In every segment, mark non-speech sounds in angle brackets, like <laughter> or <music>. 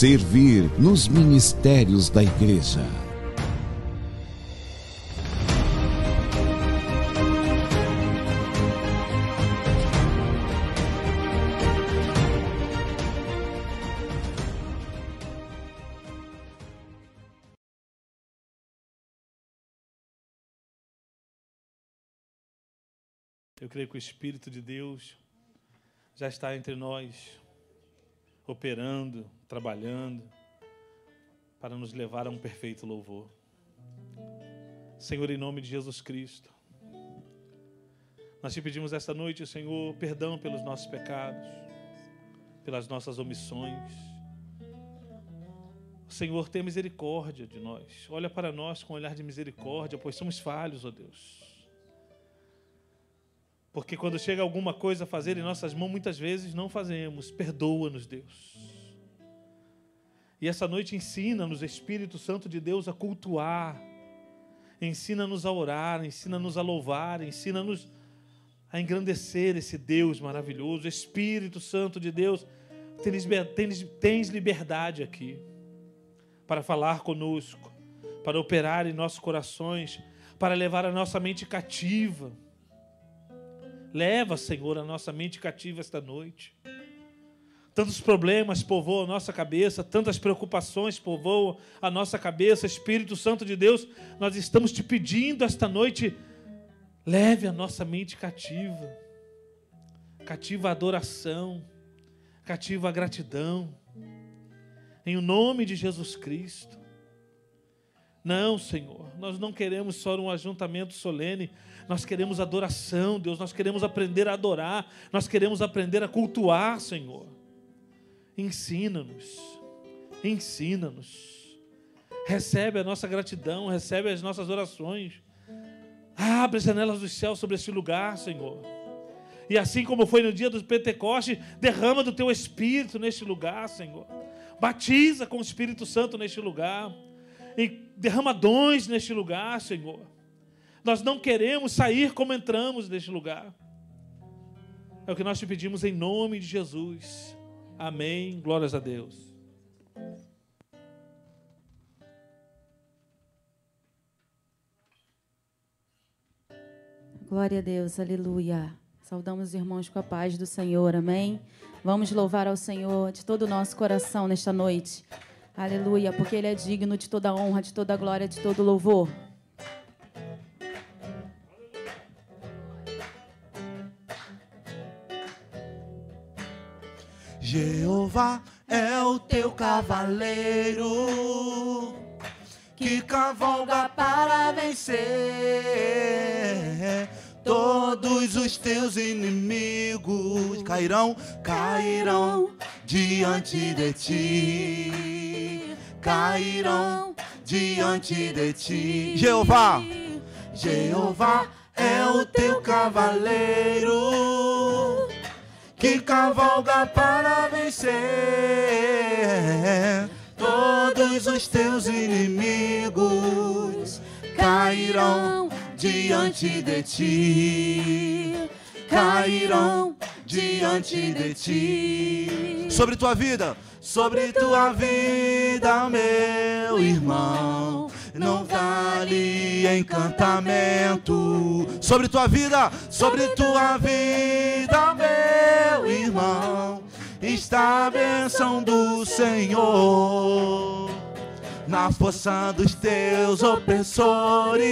servir nos ministérios da igreja. Eu creio que o Espírito de Deus já está entre nós operando, trabalhando, para nos levar a um perfeito louvor. Senhor, em nome de Jesus Cristo, nós te pedimos esta noite, Senhor, perdão pelos nossos pecados, pelas nossas omissões. Senhor, tenha misericórdia de nós. Olha para nós com um olhar de misericórdia, pois somos falhos, ó Deus. Porque quando chega alguma coisa a fazer em nossas mãos, muitas vezes não fazemos. Perdoa-nos, Deus. E essa noite ensina-nos, Espírito Santo de Deus, a cultuar. Ensina-nos a orar, ensina-nos a louvar, ensina-nos a engrandecer esse Deus maravilhoso. Espírito Santo de Deus, tens liberdade aqui para falar conosco, para operar em nossos corações, para levar a nossa mente cativa Leva, Senhor, a nossa mente cativa esta noite. Tantos problemas povoam a nossa cabeça, tantas preocupações povoam a nossa cabeça. Espírito Santo de Deus, nós estamos te pedindo esta noite, leve a nossa mente cativa. Cativa a adoração, cativa a gratidão. Em o nome de Jesus Cristo. Não, Senhor, nós não queremos só um ajuntamento solene, nós queremos adoração, Deus, nós queremos aprender a adorar, nós queremos aprender a cultuar, Senhor. Ensina-nos, ensina-nos. Recebe a nossa gratidão, recebe as nossas orações. Abre as janelas dos céus sobre este lugar, Senhor. E assim como foi no dia do Pentecoste, derrama do teu Espírito neste lugar, Senhor. Batiza com o Espírito Santo neste lugar. E derrama dons neste lugar, Senhor. Nós não queremos sair como entramos deste lugar. É o que nós te pedimos em nome de Jesus. Amém. Glórias a Deus. Glória a Deus, aleluia. Saudamos os irmãos com a paz do Senhor, amém. Vamos louvar ao Senhor de todo o nosso coração nesta noite, aleluia, porque Ele é digno de toda honra, de toda glória, de todo louvor. Jeová é o teu cavaleiro que cavalga para vencer. Todos os teus inimigos cairão, cairão diante de ti. Cairão diante de ti. Jeová, Jeová é o teu cavaleiro que cavalga para vencer todos os teus inimigos. Cairão diante de ti. Cairão diante de ti. Sobre tua vida sobre tua vida meu irmão não vale encantamento sobre tua vida, sobre tua vida, meu irmão, está a bênção do Senhor na força dos teus opressores.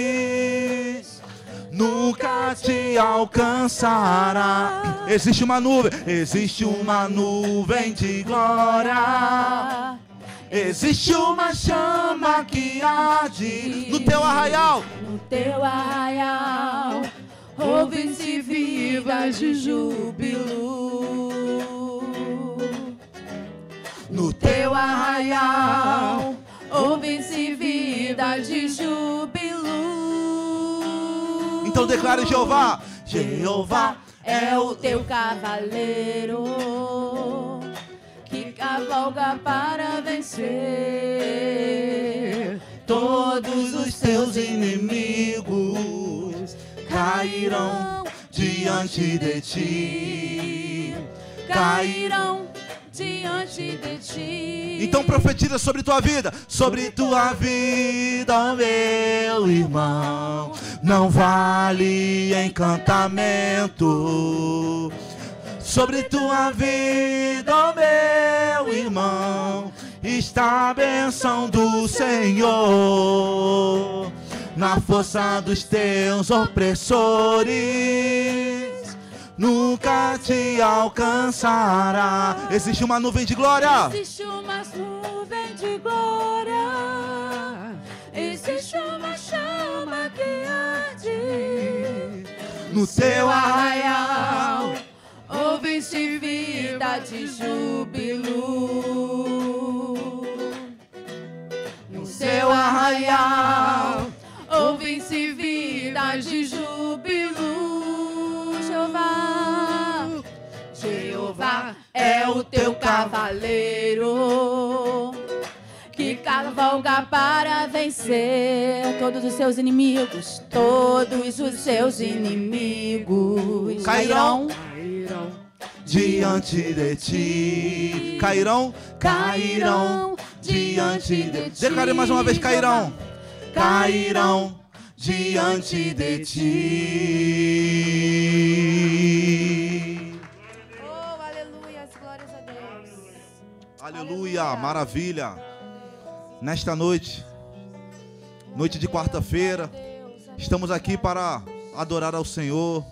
Nunca te alcançará. Existe uma nuvem, existe uma nuvem de glória Existe uma chama que arde no teu arraial. No teu arraial, ouve-se vivas de júbilo. No teu arraial, ouve-se vida de júbilo. Então declare Jeová. Jeová é o teu cavaleiro cavalga para vencer. Todos os teus inimigos cairão diante de ti. Cairão diante de ti. Então profetiza sobre tua vida, sobre tua vida, meu irmão. Não vale encantamento. Sobre tua vida, ó meu irmão, está a benção do Senhor. Na força dos teus opressores nunca te alcançará. Existe uma nuvem de glória. Existe uma nuvem de glória. Existe uma chama que arde No teu arraial. Ouve-se vida de júbilo. No seu arraial. Ouve-se vida de júbilo. Jeová. Jeová é o teu cavaleiro que cavalga para vencer Todos os seus inimigos, todos os seus inimigos Cairão. Diante de ti. Cairão, cairão diante de ti. Declare mais uma vez: cairão, cairão diante de ti. Oh, aleluia, glórias a Deus. Aleluia, maravilha. Nesta noite, noite de quarta-feira, estamos aqui para adorar ao Senhor,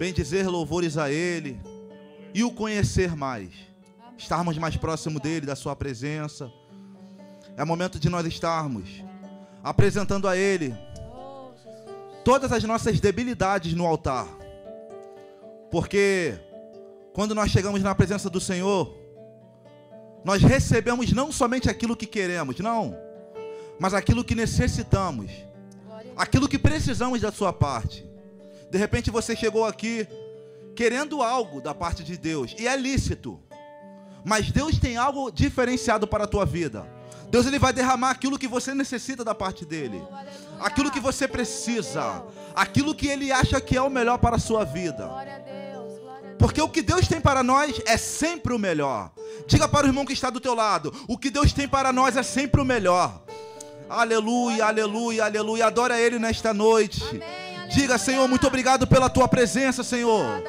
bendizer louvores a Ele e o conhecer mais. Estarmos mais próximo dele, da Sua presença. É momento de nós estarmos apresentando a Ele todas as nossas debilidades no altar. Porque quando nós chegamos na presença do Senhor, nós recebemos não somente aquilo que queremos, não, mas aquilo que necessitamos, aquilo que precisamos da sua parte. De repente você chegou aqui querendo algo da parte de Deus, e é lícito, mas Deus tem algo diferenciado para a tua vida. Deus ele vai derramar aquilo que você necessita da parte dele, aquilo que você precisa, aquilo que ele acha que é o melhor para a sua vida. Porque o que Deus tem para nós é sempre o melhor. Diga para o irmão que está do teu lado: o que Deus tem para nós é sempre o melhor. Aleluia, aleluia, aleluia. Adora Ele nesta noite. Diga, Senhor, muito obrigado pela tua presença, Senhor.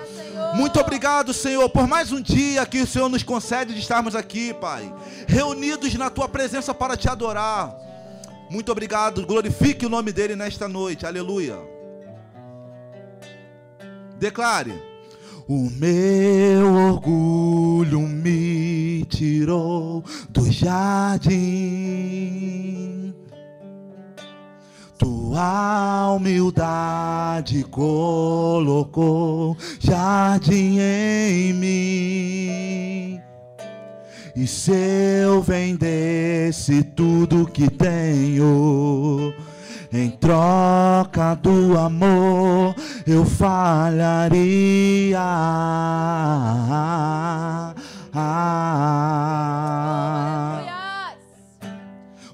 Muito obrigado, Senhor, por mais um dia que o Senhor nos concede de estarmos aqui, Pai, reunidos na tua presença para te adorar. Muito obrigado, glorifique o nome dele nesta noite, aleluia. Declare: O meu orgulho me tirou do jardim. Tua humildade colocou jardim em mim. E se eu vendesse tudo que tenho, em troca do amor, eu falharia.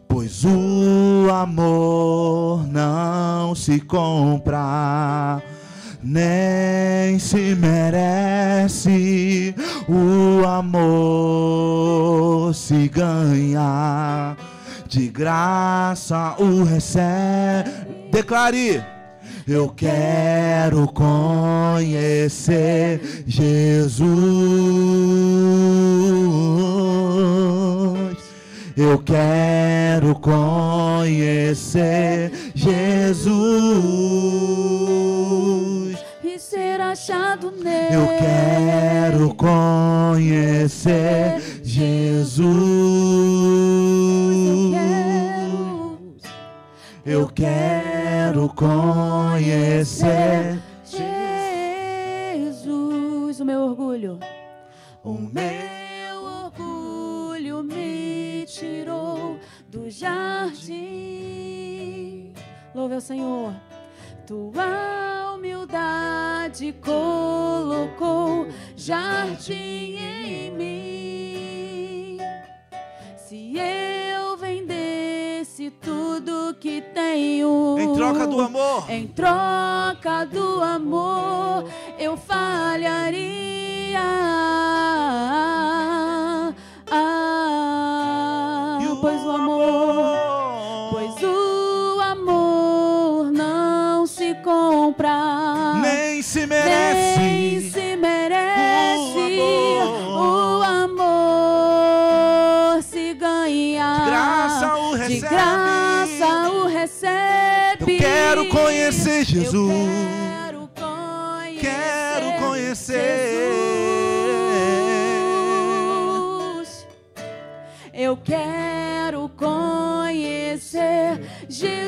Pois o amor não se compra, nem se merece. O amor se ganha, de graça o recebe. Declare. Eu quero conhecer Jesus. Eu quero conhecer Jesus. e ser achado nele. Eu quero conhecer Jesus. Eu quero conhecer Jesus, o meu orgulho. o meu. Jardim. Louve ao Senhor. Tua humildade colocou jardim em mim. Se eu vendesse tudo que tenho, Em troca do amor. em troca do amor, eu falharia. Ah, o amor, pois o amor não se compra, nem se nem merece. se merece. O O amor se ganha, De graça o de recebe. graça o recebe. Eu quero conhecer Jesus. Eu quero conhecer. Quero conhecer. Jesus. Eu quero conhecer Jesus.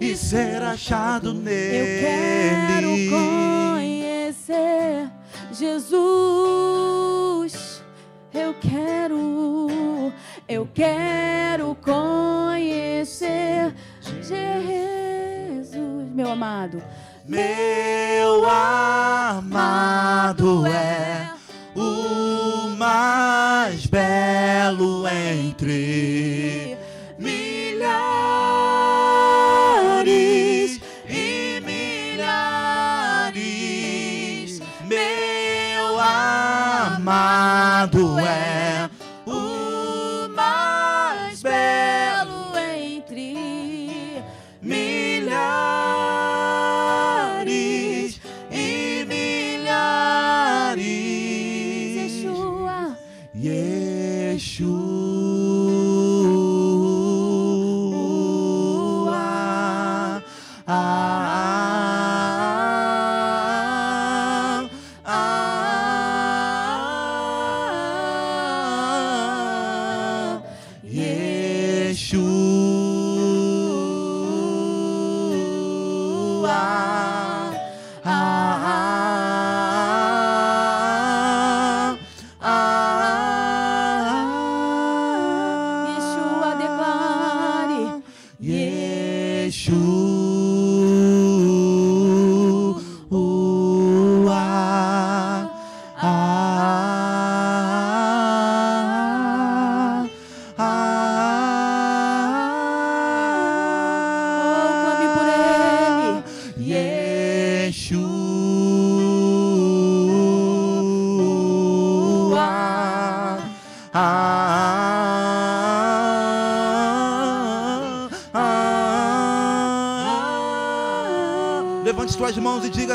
E ser achado Eu quero nele. conhecer Jesus. Eu quero, eu quero conhecer Jesus, meu amado. Meu amado é o mais belo entre milhares e milhares. Meu amado é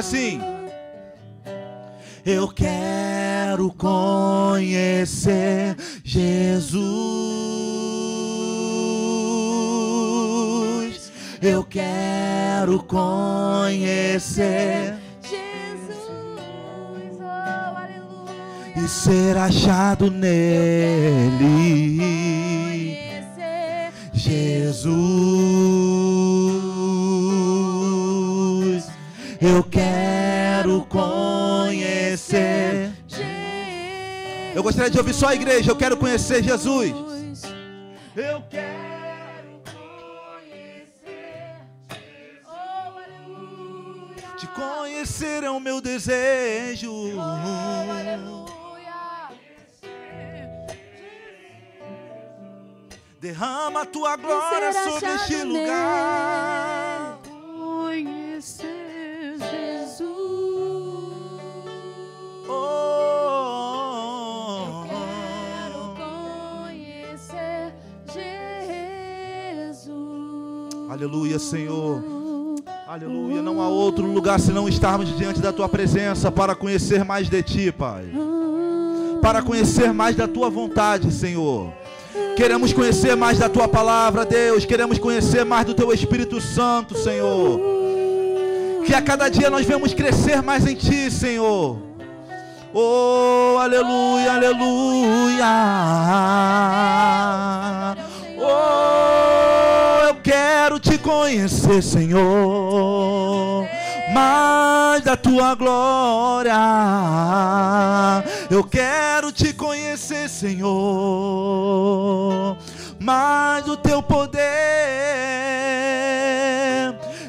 assim: Eu quero conhecer Jesus. Eu quero conhecer Jesus, oh, aleluia. e ser achado nele. De ouvir só a igreja. Eu quero conhecer Jesus. Eu quero aleluia. te conhecer, é o meu desejo. Oh, aleluia. Derrama a tua glória sobre este lugar. Aleluia, Senhor. Aleluia. Não há outro lugar senão estarmos diante da tua presença para conhecer mais de ti, Pai. Para conhecer mais da tua vontade, Senhor. Queremos conhecer mais da tua palavra, Deus. Queremos conhecer mais do teu Espírito Santo, Senhor. Que a cada dia nós vemos crescer mais em ti, Senhor. Oh, aleluia, aleluia. Oh, eu quero conhecer, Senhor. mais da tua glória. Eu quero te conhecer, Senhor, mais do teu poder.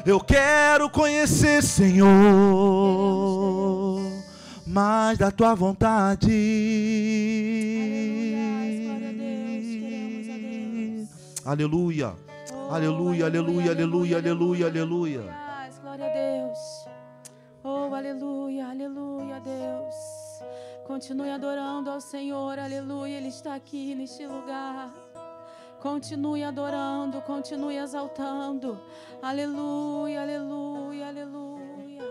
Eu quero conhecer, Senhor, mais da tua vontade. Aleluia. Aleluia, aleluia, aleluia, aleluia, aleluia. Glória a Deus. Oh, aleluia, aleluia, Deus. Continue adorando ao Senhor, aleluia. Ele está aqui neste lugar. Continue adorando, continue exaltando. Aleluia, aleluia, aleluia.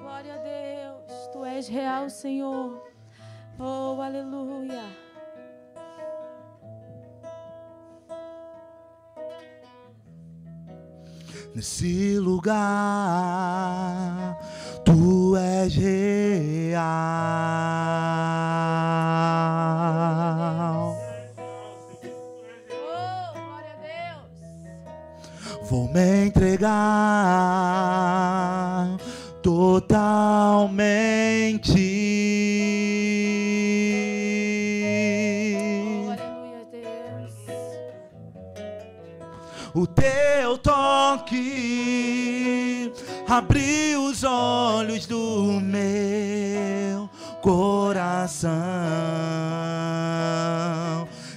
Glória a Deus. Tu és real, Senhor. Oh, aleluia. Nesse lugar, tu és real. Oh. Vou me entregar totalmente. O teu toque abriu os olhos do meu coração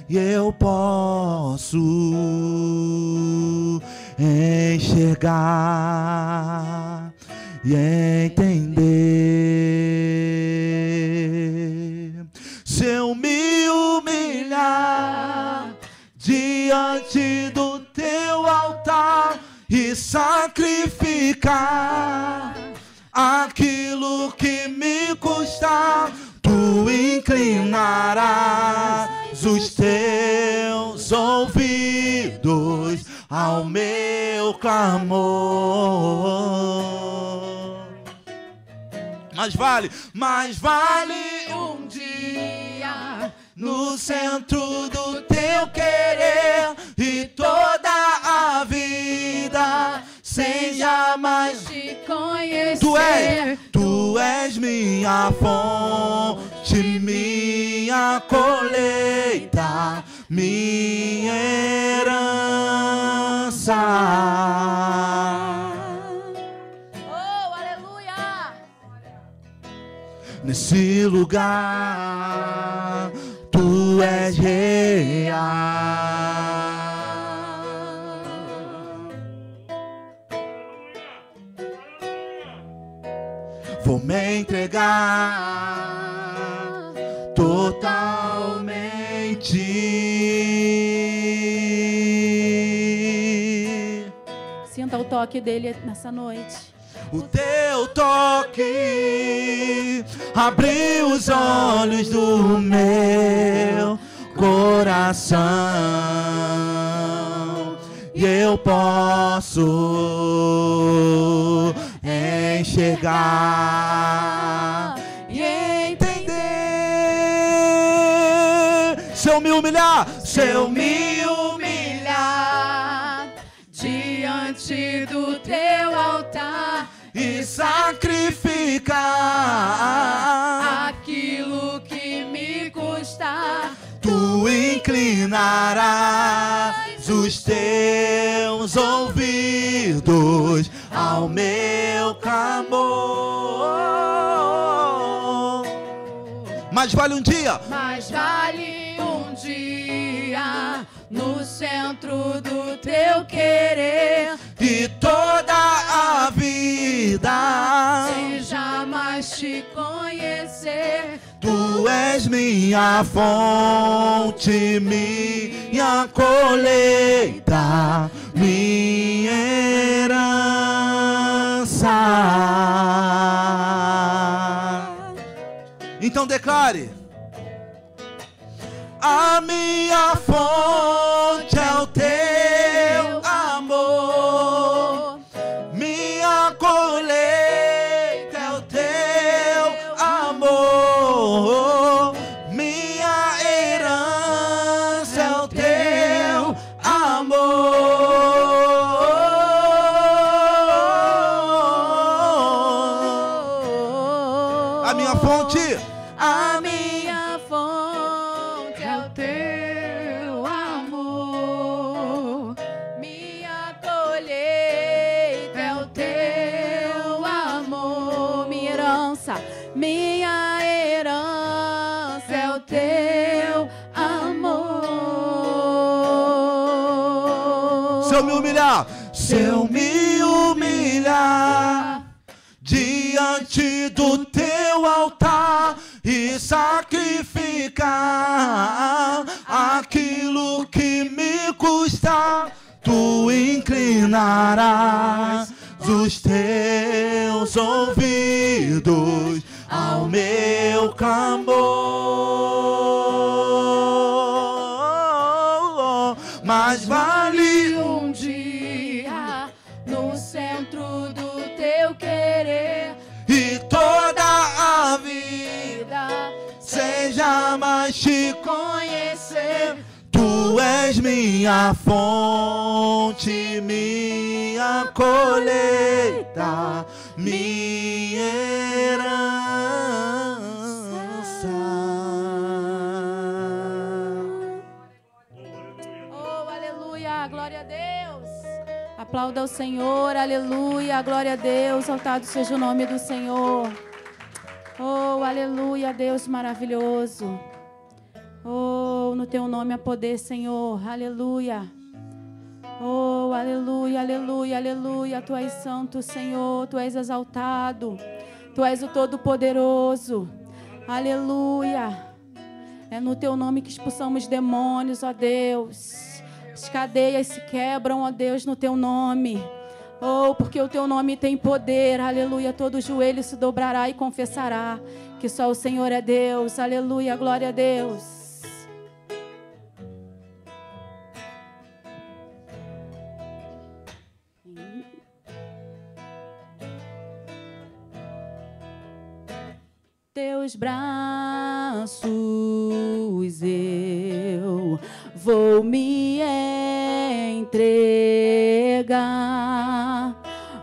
e eu posso enxergar e entender. Se eu me humilhar diante do teu altar e sacrificar aquilo que me custar, tu inclinarás os teus ouvidos ao meu clamor. Mas vale, mas vale um dia no centro do teu querer e toda a vida sem jamais Te conhecer. Tu és, tu és minha fonte, minha colheita, minha herança. Oh, aleluia. Nesse lugar, tu és real. Vou me entregar totalmente. Sinta o toque dele nessa noite. O teu toque abriu os olhos do meu coração e eu posso enxergar e entender. Se eu me humilhar, se eu me humilhar diante do teu altar e sacrificar. Tu inclinarás os teus ouvidos ao meu clamor. Mas vale um dia, Mas vale um dia no centro do teu querer. e toda a vida. Sem jamais te conhecer. Tu és minha fonte, minha colheita, minha herança. Então declare: A minha fonte é o teu diante do teu altar e sacrificar aquilo que me custa, tu inclinarás os teus ouvidos ao meu clamor. Mais te conhecer Tu és minha fonte, minha colheita, minha herança. Oh, aleluia, glória a Deus. Aplauda o Senhor, aleluia, glória a Deus. Exaltado seja o nome do Senhor. Oh, aleluia, Deus maravilhoso. Oh, no teu nome há poder, Senhor, aleluia. Oh, aleluia, aleluia, aleluia. Tu és santo, Senhor, tu és exaltado. Tu és o Todo-Poderoso. Aleluia. É no teu nome que expulsamos demônios, ó Deus. As cadeias se quebram, ó Deus, no teu nome. Oh, porque o teu nome tem poder, aleluia. Todo joelho se dobrará e confessará que só o Senhor é Deus, aleluia, glória a Deus. Teus braços eu vou me entregar.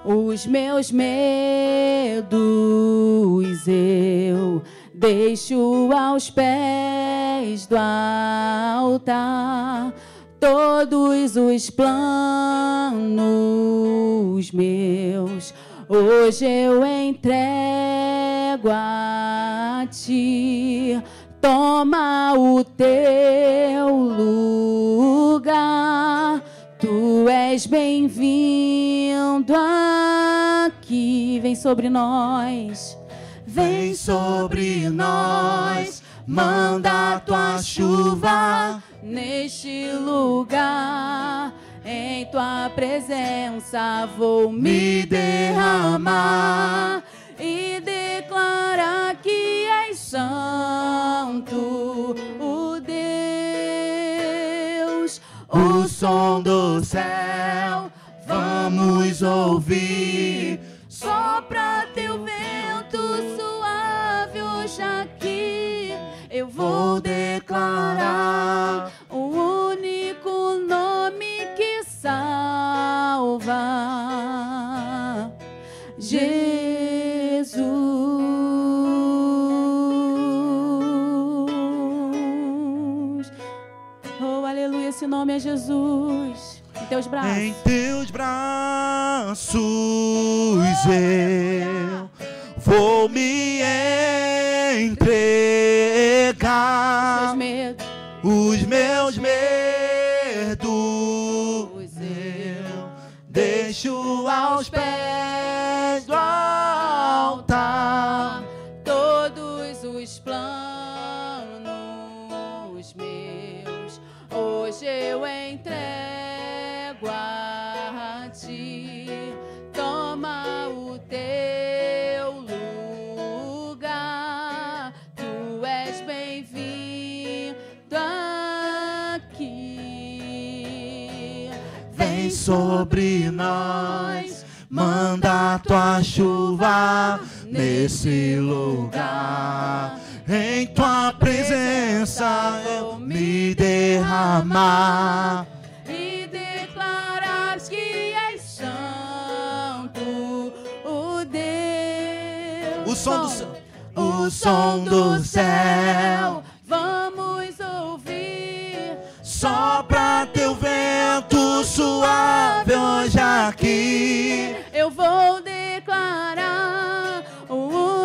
Os meus medos eu deixo aos pés do altar. Todos os planos meus hoje eu entrego a ti. Toma o teu lugar. Tu és bem-vindo aqui. Vem sobre nós. Vem sobre nós, manda a tua chuva. Neste lugar, em tua presença, vou me derramar e declarar que és santo, o Deus, O som do céu, vamos ouvir. Sopra teu vento suave hoje aqui. Eu vou declarar o único nome que salva. Jesus. Esse nome é Jesus. Em teus braços. Em teus braços eu vou me entregar. Seus medos. Os meus medos eu deixo aos pés sobre nós, manda tua chuva nesse lugar. Em tua presença eu me derramar. e declaras que és santo, o Deus. O som do céu. o som do céu. Vamos ouvir. Sopra teu vento aqui. Eu vou declarar o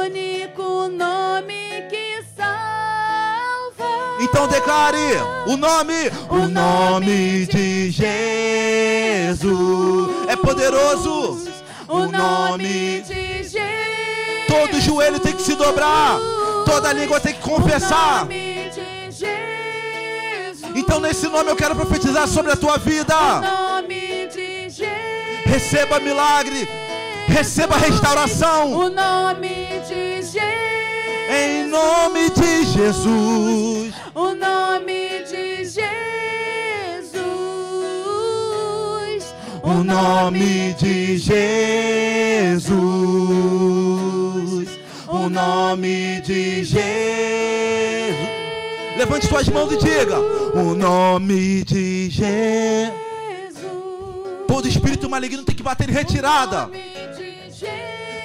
único nome que salva. Então declare o nome, o nome de Jesus. É poderoso. O nome de Jesus. Todo joelho tem que se dobrar. Toda língua tem que confessar. O nome de Jesus. Então nesse nome eu quero profetizar sobre a tua vida. Receba milagre. Receba restauração. O nome de Jesus. Em nome de Jesus. O nome de Jesus. O nome de Jesus. O nome de Jesus. Levante suas mãos e diga: O nome de Jesus. Todo espírito maligno tem que bater em retirada.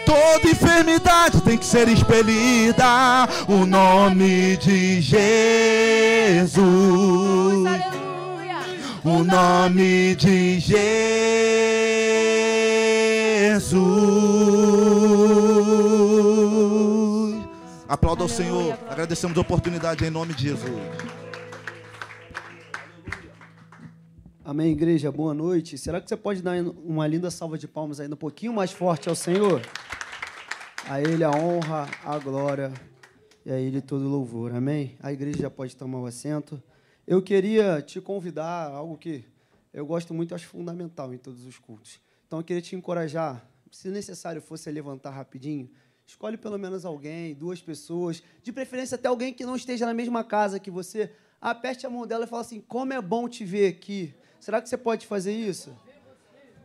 Toda enfermidade tem que ser expelida. O nome de Jesus. O nome de Jesus. Aplauda ao Senhor. Agradecemos a oportunidade em nome de Jesus. Amém, igreja. Boa noite. Será que você pode dar uma linda salva de palmas ainda um pouquinho mais forte ao Senhor? A Ele a honra, a glória e a Ele todo louvor. Amém? A igreja já pode tomar o assento. Eu queria te convidar algo que eu gosto muito acho fundamental em todos os cultos. Então eu queria te encorajar, se necessário fosse levantar rapidinho, escolhe pelo menos alguém, duas pessoas, de preferência até alguém que não esteja na mesma casa que você. Aperte a mão dela e fala assim: Como é bom te ver aqui. Será que você pode fazer isso?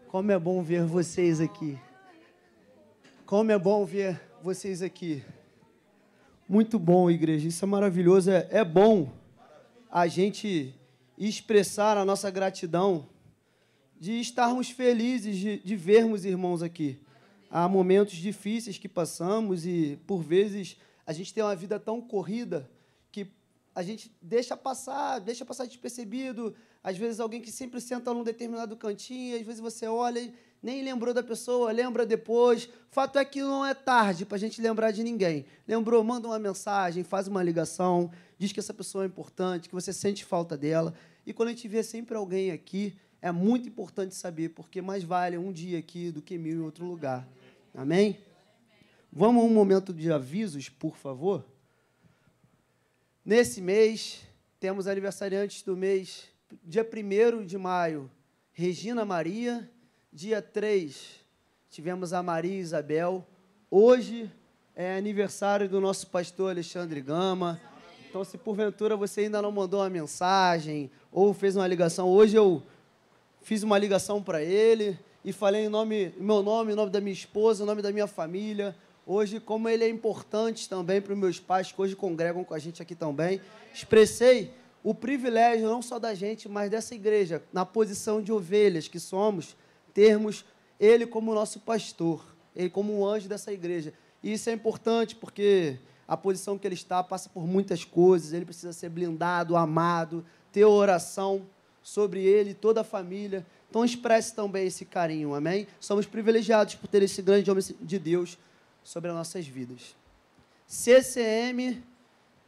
Como é bom ver vocês aqui. Como é bom ver vocês aqui. Muito bom, igreja. Isso é maravilhoso. É, é bom a gente expressar a nossa gratidão de estarmos felizes de, de vermos irmãos aqui. Há momentos difíceis que passamos e, por vezes, a gente tem uma vida tão corrida que a gente deixa passar, deixa passar despercebido. Às vezes, alguém que sempre senta num determinado cantinho, às vezes você olha e nem lembrou da pessoa, lembra depois. Fato é que não é tarde para a gente lembrar de ninguém. Lembrou, manda uma mensagem, faz uma ligação, diz que essa pessoa é importante, que você sente falta dela. E quando a gente vê sempre alguém aqui, é muito importante saber, porque mais vale um dia aqui do que mil em outro lugar. Amém? Vamos a um momento de avisos, por favor. Nesse mês, temos aniversariantes do mês, dia 1 de maio, Regina Maria. Dia 3, tivemos a Maria Isabel. Hoje é aniversário do nosso pastor Alexandre Gama. Então, se porventura você ainda não mandou uma mensagem ou fez uma ligação, hoje eu fiz uma ligação para ele e falei em nome, meu nome, em nome da minha esposa, em nome da minha família. Hoje, como ele é importante também para os meus pais, que hoje congregam com a gente aqui também, expressei o privilégio não só da gente, mas dessa igreja, na posição de ovelhas que somos, termos ele como nosso pastor, ele como um anjo dessa igreja. E isso é importante porque a posição que ele está passa por muitas coisas, ele precisa ser blindado, amado, ter oração sobre ele, toda a família. Então expresse também esse carinho, amém? Somos privilegiados por ter esse grande homem de Deus sobre as nossas vidas. CCM,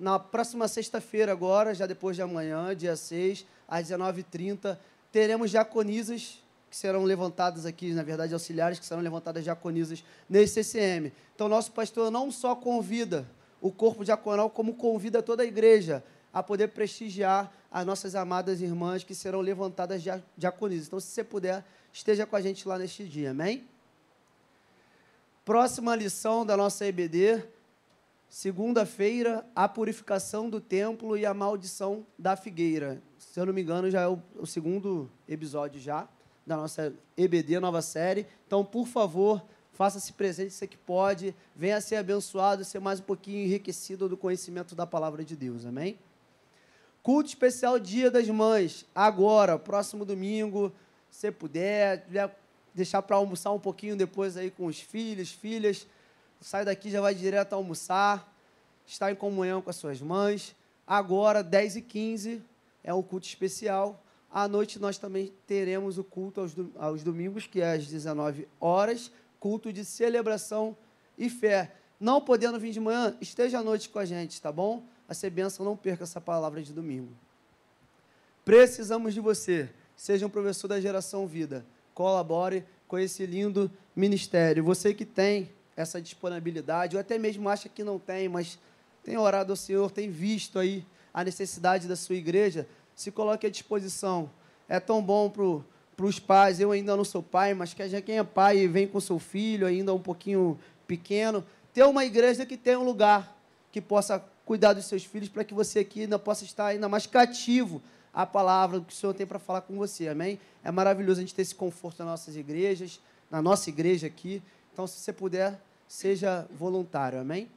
na próxima sexta-feira agora, já depois de amanhã, dia 6, às 19h30, teremos diaconisas que serão levantadas aqui, na verdade, auxiliares que serão levantadas diaconisas nesse CCM. Então, nosso pastor não só convida o corpo diaconal, como convida toda a igreja a poder prestigiar as nossas amadas irmãs que serão levantadas diaconisas. Então, se você puder, esteja com a gente lá neste dia, amém? Próxima lição da nossa EBD, segunda-feira, a purificação do templo e a maldição da figueira. Se eu não me engano, já é o, segundo episódio já da nossa EBD, nova série. Então, por favor, faça-se presente, você que pode, venha ser abençoado, ser mais um pouquinho enriquecido do conhecimento da palavra de Deus, amém? Culto especial Dia das Mães, agora, próximo domingo, se puder, deixar para almoçar um pouquinho depois aí com os filhos, filhas, sai daqui já vai direto almoçar. estar em comunhão com as suas mães. Agora, 10 e 15 é o culto especial. À noite nós também teremos o culto aos, domingos, que é às 19 horas, culto de celebração e fé. Não podendo vir de manhã, esteja à noite com a gente, tá bom? A ser bênção, não perca essa palavra de domingo. Precisamos de você. Seja um professor da geração vida. Colabore com esse lindo ministério. Você que tem essa disponibilidade, ou até mesmo acha que não tem, mas tem orado ao Senhor, tem visto aí a necessidade da sua igreja, se coloque à disposição. É tão bom para os pais, eu ainda não sou pai, mas que quem é pai e vem com seu filho ainda um pouquinho pequeno, ter uma igreja que tenha um lugar que possa cuidar dos seus filhos para que você aqui ainda possa estar ainda mais cativo à palavra que o Senhor tem para falar com você, amém? É maravilhoso a gente ter esse conforto nas nossas igrejas, na nossa igreja aqui. Então, se você puder, seja voluntário, amém?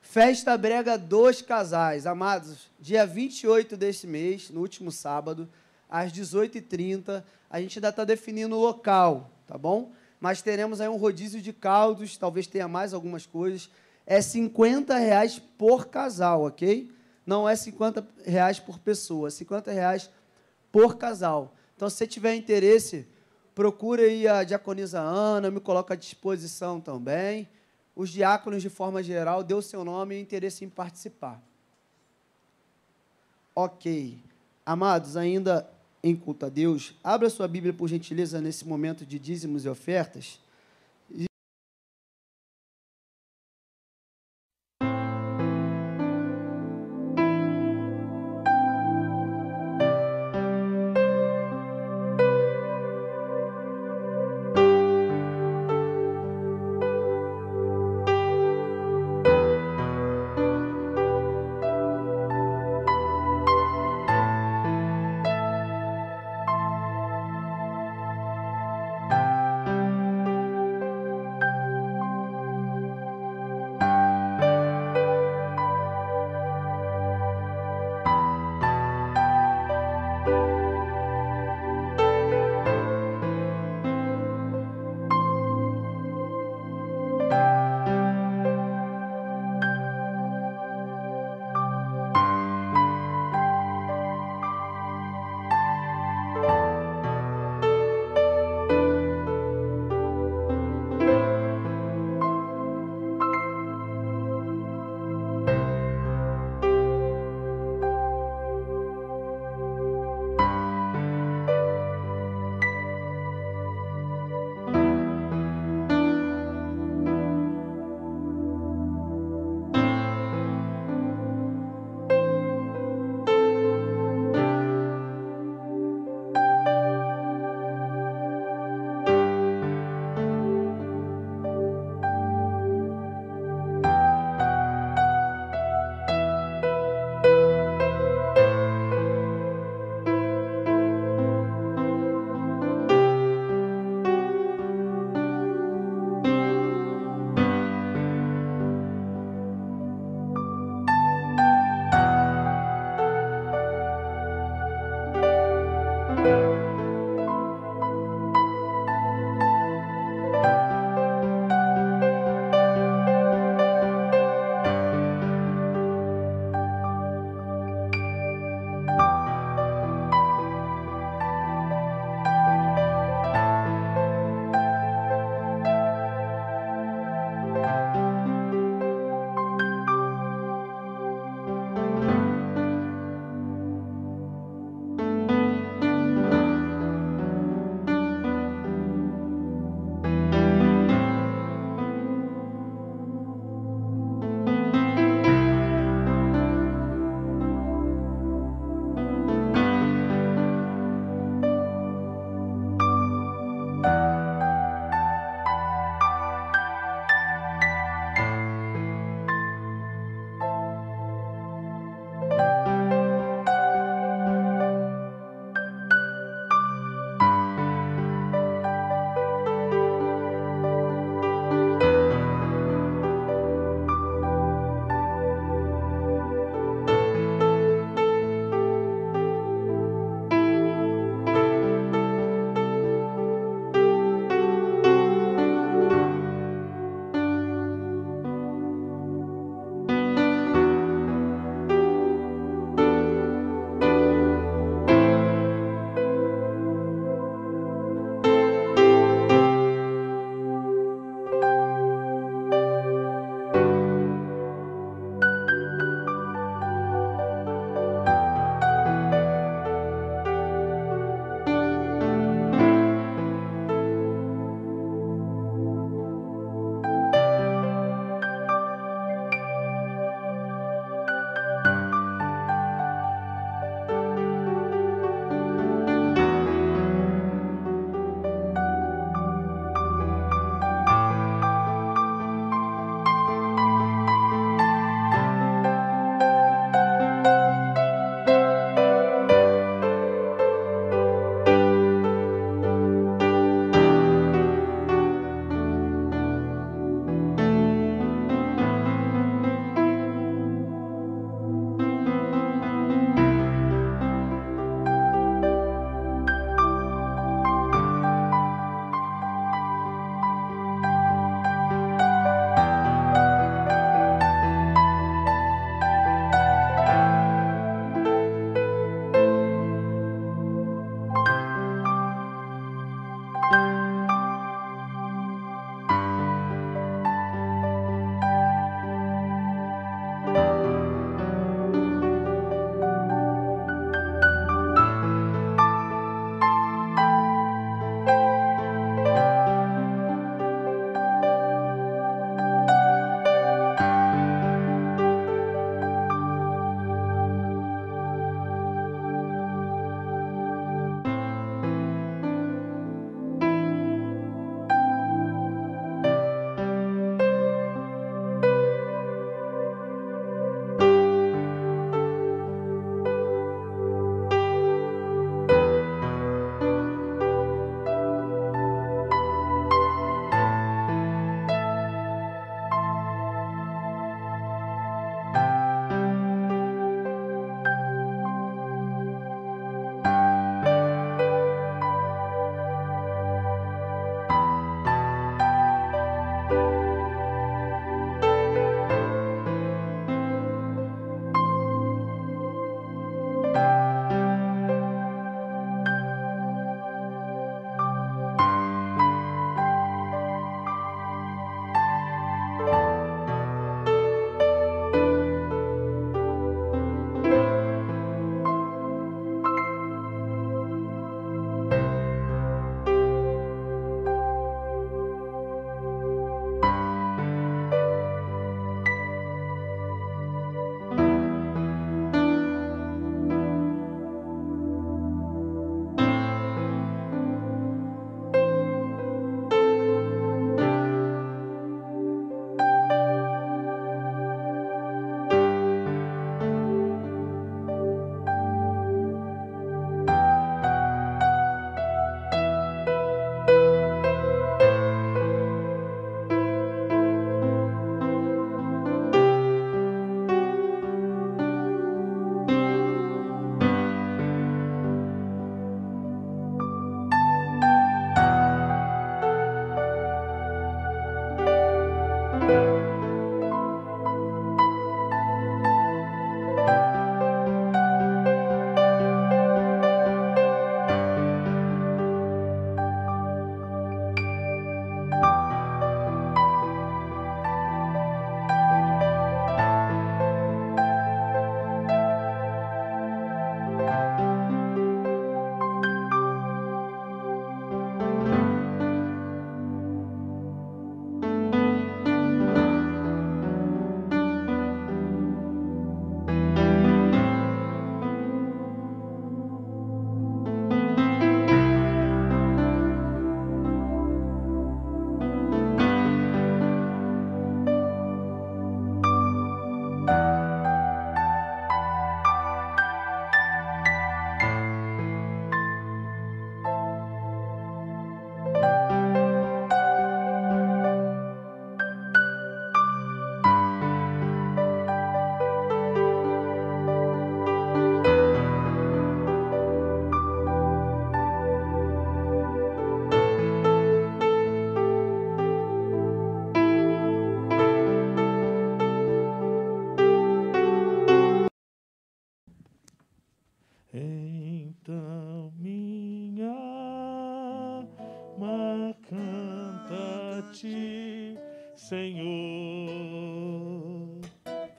Festa brega dos casais, amados, dia 28 desse mês, no último sábado, às 18h30, a gente ainda está definindo o local, tá bom? Mas teremos aí um rodízio de caldos, talvez tenha mais algumas coisas. É 50 reais por casal, ok? Não é 50 reais por pessoa, é 50 reais por casal. Então, se você tiver interesse, procure aí a diaconisa Ana, me coloca à disposição também. Os diáconos, de forma geral, o seu nome e interesse em participar. Ok. Amados, ainda em culto a Deus, abra sua Bíblia, por gentileza, nesse momento de dízimos e ofertas.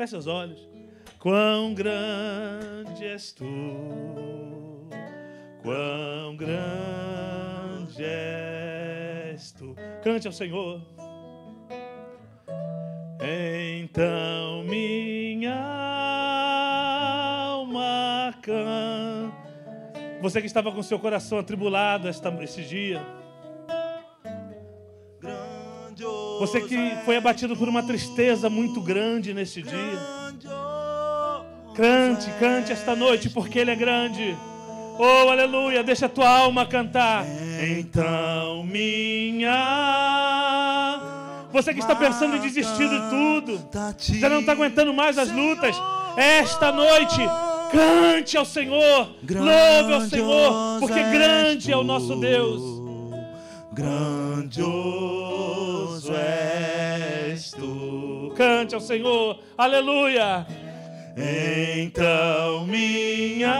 Feche os olhos. Quão grande és tu, quão grande és tu. Cante ao Senhor. Então minha alma canta. Você que estava com seu coração atribulado esta, este dia. Você que foi abatido por uma tristeza muito grande neste dia. Cante, cante esta noite, porque Ele é grande. Oh, aleluia, deixa a tua alma cantar. Então, minha. Você que está pensando em desistir de tudo, já não está aguentando mais as lutas, esta noite, cante ao Senhor, louve ao Senhor, porque grande é o nosso Deus. Grandioso Cante ao Senhor, aleluia. Então minha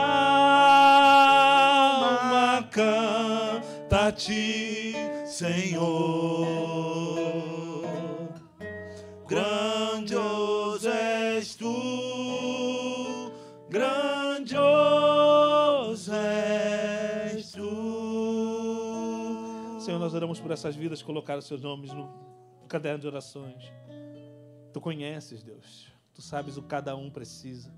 alma canta a ti, Senhor. Grandioso és tu, grandioso és tu. Senhor, nós oramos por essas vidas, colocar os seus nomes no caderno de orações. Tu conheces, Deus. Tu sabes o que cada um precisa.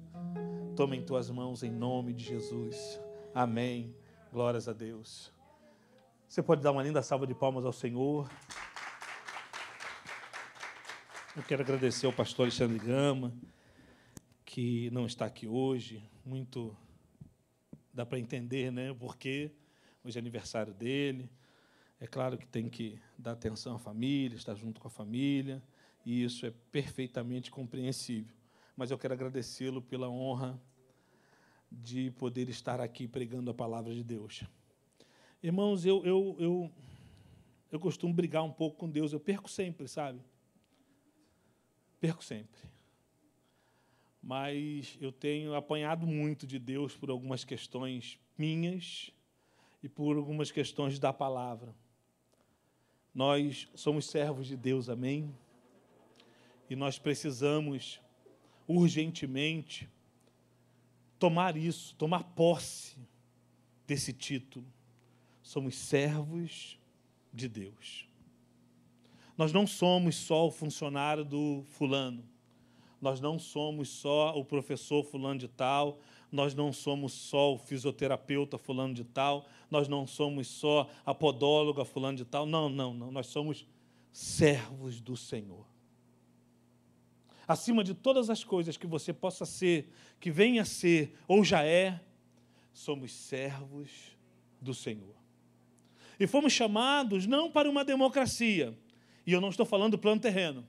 Toma em tuas mãos em nome de Jesus. Amém. Glórias a Deus. Você pode dar uma linda salva de palmas ao Senhor. Eu quero agradecer ao pastor Alexandre Gama, que não está aqui hoje. Muito dá para entender, né? Porque hoje é aniversário dele. É claro que tem que dar atenção à família, estar junto com a família, e isso é perfeitamente compreensível. Mas eu quero agradecê-lo pela honra de poder estar aqui pregando a palavra de Deus. Irmãos, eu, eu, eu, eu costumo brigar um pouco com Deus, eu perco sempre, sabe? Perco sempre. Mas eu tenho apanhado muito de Deus por algumas questões minhas e por algumas questões da palavra. Nós somos servos de Deus, amém? E nós precisamos urgentemente tomar isso, tomar posse desse título. Somos servos de Deus. Nós não somos só o funcionário do fulano. Nós não somos só o professor fulano de tal, nós não somos só o fisioterapeuta fulano de tal, nós não somos só a podóloga fulano de tal. Não, não, não. Nós somos servos do Senhor. Acima de todas as coisas que você possa ser, que venha a ser ou já é, somos servos do Senhor. E fomos chamados não para uma democracia, e eu não estou falando do plano terreno,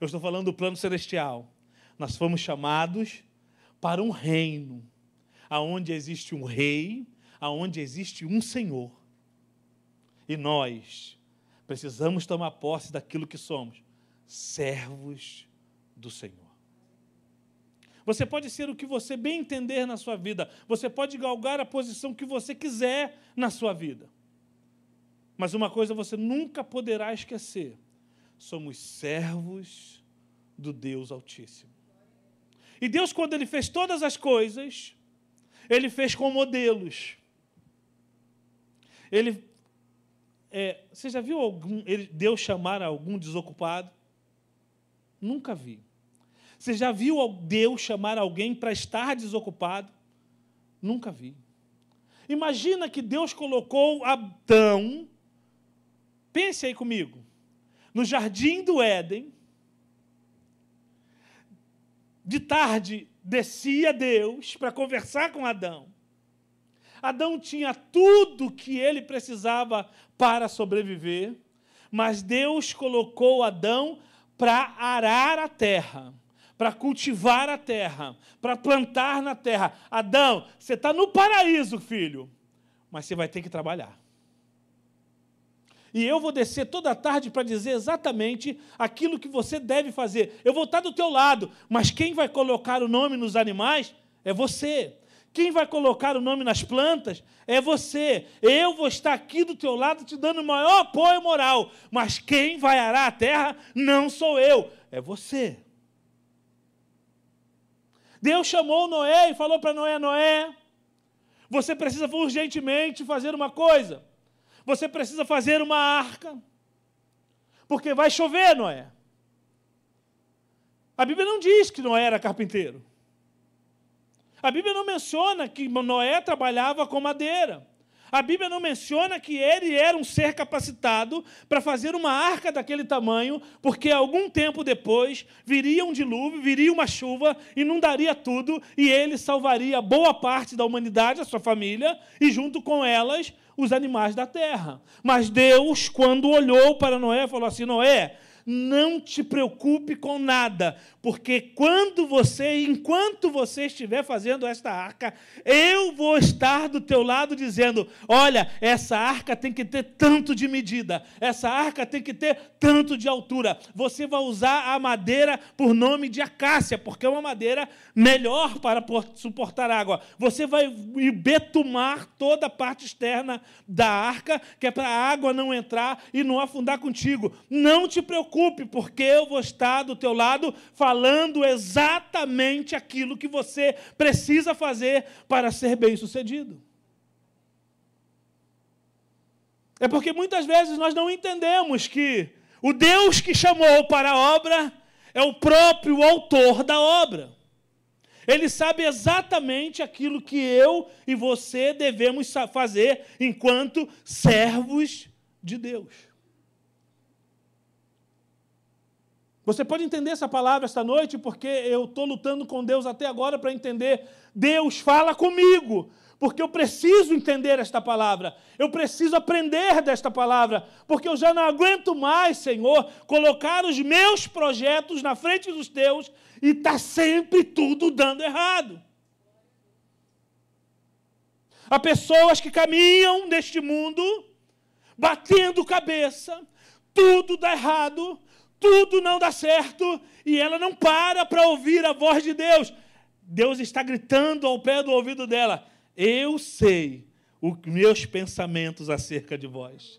eu estou falando do plano celestial. Nós fomos chamados para um reino, aonde existe um rei, aonde existe um Senhor. E nós precisamos tomar posse daquilo que somos, servos do Senhor. Você pode ser o que você bem entender na sua vida, você pode galgar a posição que você quiser na sua vida. Mas uma coisa você nunca poderá esquecer: somos servos do Deus Altíssimo. E Deus, quando Ele fez todas as coisas, Ele fez com modelos. Ele, é, você já viu algum, ele, Deus chamar algum desocupado? Nunca vi. Você já viu Deus chamar alguém para estar desocupado? Nunca vi. Imagina que Deus colocou Adão, pense aí comigo, no jardim do Éden. De tarde descia Deus para conversar com Adão. Adão tinha tudo que ele precisava para sobreviver, mas Deus colocou Adão para arar a terra, para cultivar a terra, para plantar na terra. Adão, você está no paraíso, filho, mas você vai ter que trabalhar. E eu vou descer toda tarde para dizer exatamente aquilo que você deve fazer. Eu vou estar do teu lado, mas quem vai colocar o nome nos animais é você. Quem vai colocar o nome nas plantas é você. Eu vou estar aqui do teu lado te dando o maior apoio moral, mas quem vai arar a terra não sou eu, é você. Deus chamou Noé e falou para Noé: Noé, você precisa urgentemente fazer uma coisa. Você precisa fazer uma arca. Porque vai chover, Noé. A Bíblia não diz que Noé era carpinteiro. A Bíblia não menciona que Noé trabalhava com madeira. A Bíblia não menciona que ele era um ser capacitado para fazer uma arca daquele tamanho, porque algum tempo depois viria um dilúvio, viria uma chuva, inundaria tudo e ele salvaria boa parte da humanidade, a sua família, e junto com elas os animais da terra. Mas Deus, quando olhou para Noé, falou assim: Noé, não te preocupe com nada, porque quando você, enquanto você estiver fazendo esta arca, eu vou estar do teu lado dizendo: olha, essa arca tem que ter tanto de medida, essa arca tem que ter tanto de altura. Você vai usar a madeira por nome de acácia, porque é uma madeira melhor para suportar água. Você vai betumar toda a parte externa da arca, que é para a água não entrar e não afundar contigo. Não te preocupe, porque eu vou estar do teu lado falando exatamente aquilo que você precisa fazer para ser bem-sucedido. É porque muitas vezes nós não entendemos que o Deus que chamou para a obra é o próprio autor da obra. Ele sabe exatamente aquilo que eu e você devemos fazer enquanto servos de Deus. Você pode entender essa palavra esta noite, porque eu estou lutando com Deus até agora para entender. Deus fala comigo, porque eu preciso entender esta palavra, eu preciso aprender desta palavra, porque eu já não aguento mais, Senhor, colocar os meus projetos na frente dos teus e está sempre tudo dando errado. Há pessoas que caminham neste mundo batendo cabeça, tudo dá errado, tudo não dá certo e ela não para para ouvir a voz de Deus. Deus está gritando ao pé do ouvido dela: Eu sei os meus pensamentos acerca de vós.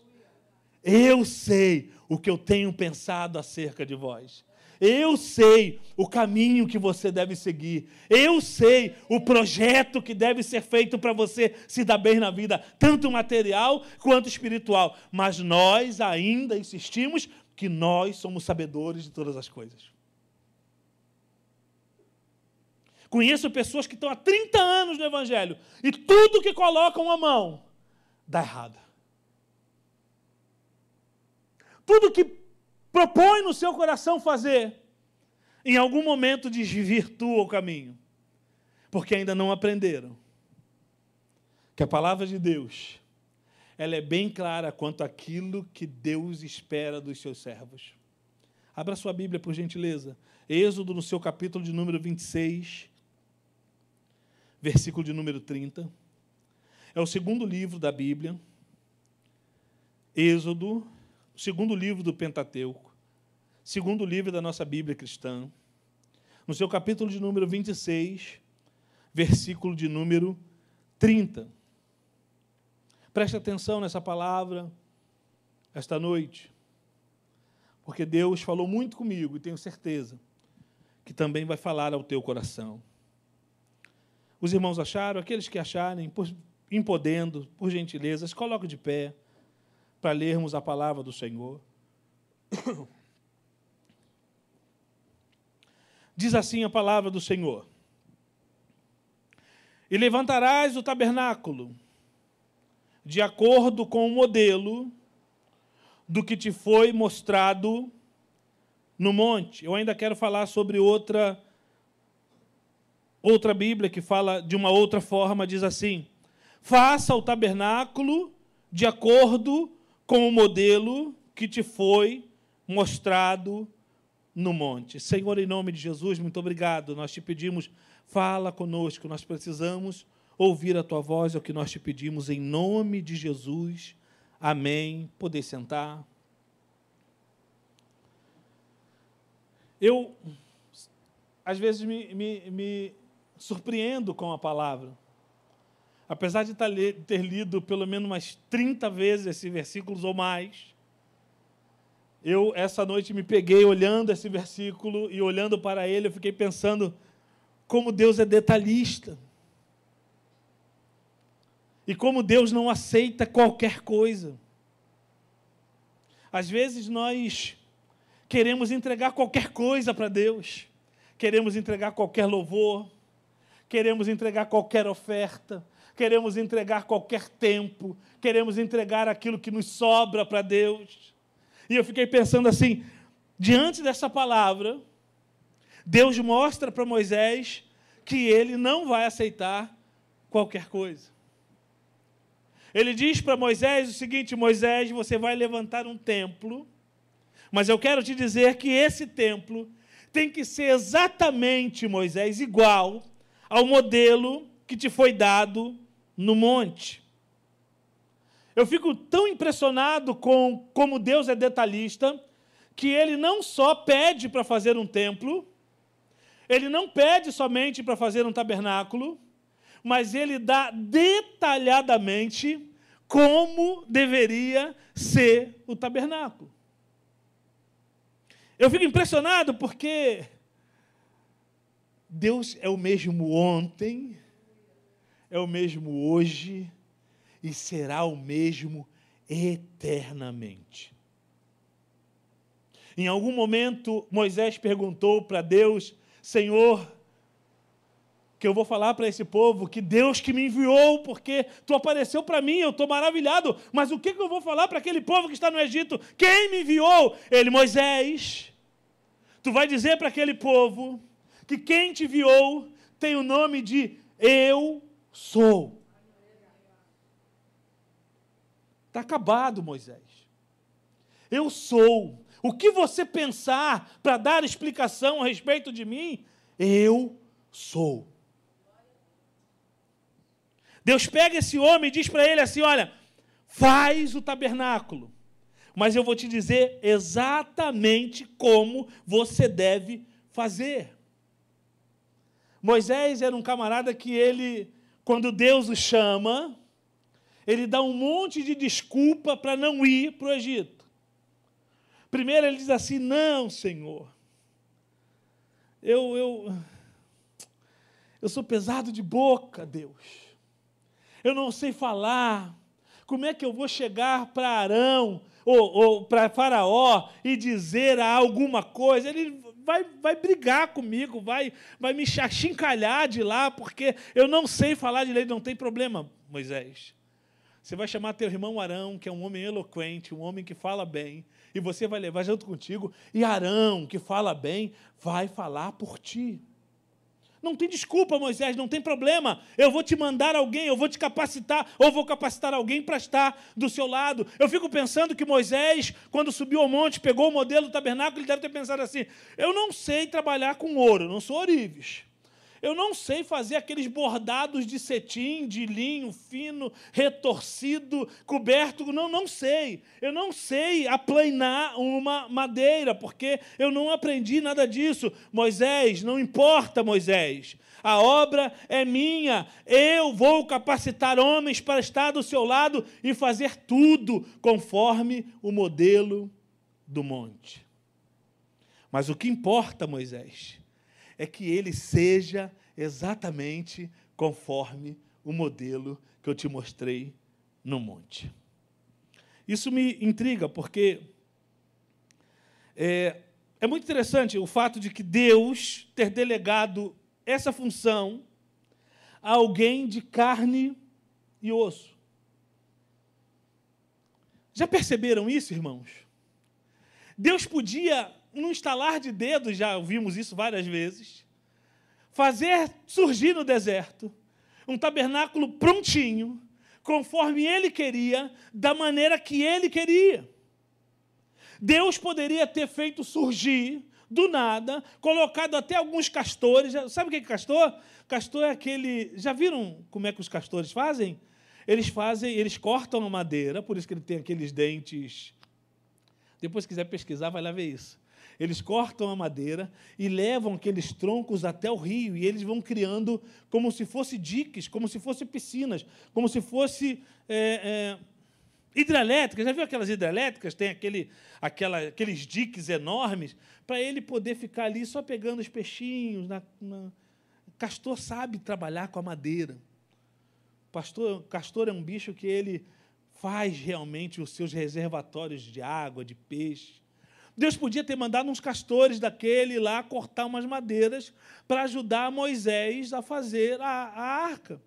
Eu sei o que eu tenho pensado acerca de vós. Eu sei o caminho que você deve seguir. Eu sei o projeto que deve ser feito para você se dar bem na vida, tanto material quanto espiritual. Mas nós ainda insistimos que nós somos sabedores de todas as coisas. Conheço pessoas que estão há 30 anos no Evangelho e tudo que colocam a mão dá errado. Tudo que propõe no seu coração fazer, em algum momento desvirtua o caminho, porque ainda não aprenderam que a palavra de Deus ela é bem clara quanto àquilo que Deus espera dos seus servos. Abra sua Bíblia, por gentileza. Êxodo, no seu capítulo de número 26, versículo de número 30. É o segundo livro da Bíblia. Êxodo, o segundo livro do Pentateuco, segundo livro da nossa Bíblia cristã, no seu capítulo de número 26, versículo de número 30. Preste atenção nessa palavra esta noite, porque Deus falou muito comigo e tenho certeza que também vai falar ao teu coração. Os irmãos acharam, aqueles que acharem, por, impodendo, por gentileza, se coloquem de pé para lermos a palavra do Senhor. <coughs> Diz assim a palavra do Senhor: E levantarás o tabernáculo de acordo com o modelo do que te foi mostrado no monte. Eu ainda quero falar sobre outra outra Bíblia que fala de uma outra forma, diz assim: Faça o tabernáculo de acordo com o modelo que te foi mostrado no monte. Senhor, em nome de Jesus, muito obrigado. Nós te pedimos, fala conosco, nós precisamos ouvir a tua voz, é o que nós te pedimos, em nome de Jesus. Amém. Poder sentar. Eu, às vezes, me, me, me surpreendo com a palavra. Apesar de ter lido pelo menos umas 30 vezes esses versículos ou mais, eu essa noite me peguei olhando esse versículo e olhando para ele, eu fiquei pensando como Deus é detalhista. E como Deus não aceita qualquer coisa. Às vezes nós queremos entregar qualquer coisa para Deus, queremos entregar qualquer louvor, queremos entregar qualquer oferta, queremos entregar qualquer tempo, queremos entregar aquilo que nos sobra para Deus. E eu fiquei pensando assim, diante dessa palavra, Deus mostra para Moisés que ele não vai aceitar qualquer coisa. Ele diz para Moisés o seguinte: Moisés, você vai levantar um templo, mas eu quero te dizer que esse templo tem que ser exatamente, Moisés, igual ao modelo que te foi dado no monte. Eu fico tão impressionado com como Deus é detalhista, que ele não só pede para fazer um templo, ele não pede somente para fazer um tabernáculo, mas ele dá detalhadamente como deveria ser o tabernáculo. Eu fico impressionado porque Deus é o mesmo ontem, é o mesmo hoje e será o mesmo eternamente. Em algum momento, Moisés perguntou para Deus: Senhor, que eu vou falar para esse povo que Deus que me enviou, porque tu apareceu para mim, eu estou maravilhado, mas o que, que eu vou falar para aquele povo que está no Egito? Quem me enviou? Ele, Moisés. Tu vai dizer para aquele povo que quem te enviou tem o nome de Eu sou. Está acabado, Moisés. Eu sou. O que você pensar para dar explicação a respeito de mim, eu sou. Deus pega esse homem e diz para ele assim: Olha, faz o tabernáculo, mas eu vou te dizer exatamente como você deve fazer. Moisés era um camarada que ele, quando Deus o chama, ele dá um monte de desculpa para não ir para o Egito. Primeiro ele diz assim: Não, Senhor, eu, eu, eu sou pesado de boca, Deus. Eu não sei falar. Como é que eu vou chegar para Arão ou, ou para Faraó e dizer alguma coisa? Ele vai, vai brigar comigo, vai, vai me chincalhar de lá, porque eu não sei falar direito. Não tem problema, Moisés. Você vai chamar teu irmão Arão, que é um homem eloquente, um homem que fala bem, e você vai levar junto contigo, e Arão, que fala bem, vai falar por ti. Não tem desculpa, Moisés, não tem problema. Eu vou te mandar alguém, eu vou te capacitar, ou vou capacitar alguém para estar do seu lado. Eu fico pensando que Moisés, quando subiu ao monte, pegou o modelo do tabernáculo, ele deve ter pensado assim: eu não sei trabalhar com ouro, não sou orives. Eu não sei fazer aqueles bordados de cetim, de linho fino, retorcido, coberto. Não, não sei. Eu não sei aplanar uma madeira, porque eu não aprendi nada disso. Moisés, não importa, Moisés. A obra é minha. Eu vou capacitar homens para estar do seu lado e fazer tudo conforme o modelo do monte. Mas o que importa, Moisés, é que ele seja exatamente conforme o modelo que eu te mostrei no monte. Isso me intriga, porque é, é muito interessante o fato de que Deus ter delegado essa função a alguém de carne e osso. Já perceberam isso, irmãos? Deus podia, num estalar de dedos, já ouvimos isso várias vezes, fazer surgir no deserto um tabernáculo prontinho, conforme ele queria, da maneira que ele queria. Deus poderia ter feito surgir do nada, colocado até alguns castores. Sabe o que é castor? Castor é aquele. Já viram como é que os castores fazem? Eles fazem, eles cortam a madeira, por isso que ele tem aqueles dentes. Depois, se quiser pesquisar, vai lá ver isso. Eles cortam a madeira e levam aqueles troncos até o rio, e eles vão criando como se fosse diques, como se fossem piscinas, como se fosse é, é, hidrelétricas. Já viu aquelas hidrelétricas? Tem aquele, aquela, aqueles diques enormes, para ele poder ficar ali só pegando os peixinhos, na, na, Castor sabe trabalhar com a madeira. Pastor, castor é um bicho que ele faz realmente os seus reservatórios de água, de peixe. Deus podia ter mandado uns castores daquele lá cortar umas madeiras para ajudar Moisés a fazer a, a arca.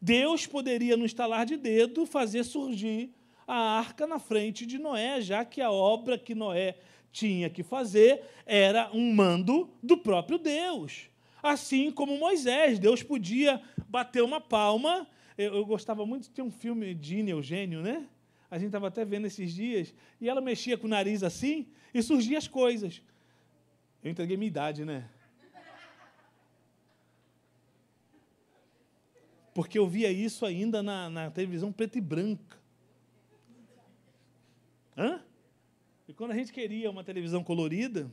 Deus poderia, no estalar de dedo, fazer surgir a arca na frente de Noé, já que a obra que Noé tinha que fazer era um mando do próprio Deus. Assim como Moisés, Deus podia bater uma palma. Eu, eu gostava muito de ter um filme de Eugênio, né? A gente estava até vendo esses dias, e ela mexia com o nariz assim, e surgiam as coisas. Eu entreguei minha idade, né? Porque eu via isso ainda na, na televisão preta e branca. Hã? E quando a gente queria uma televisão colorida,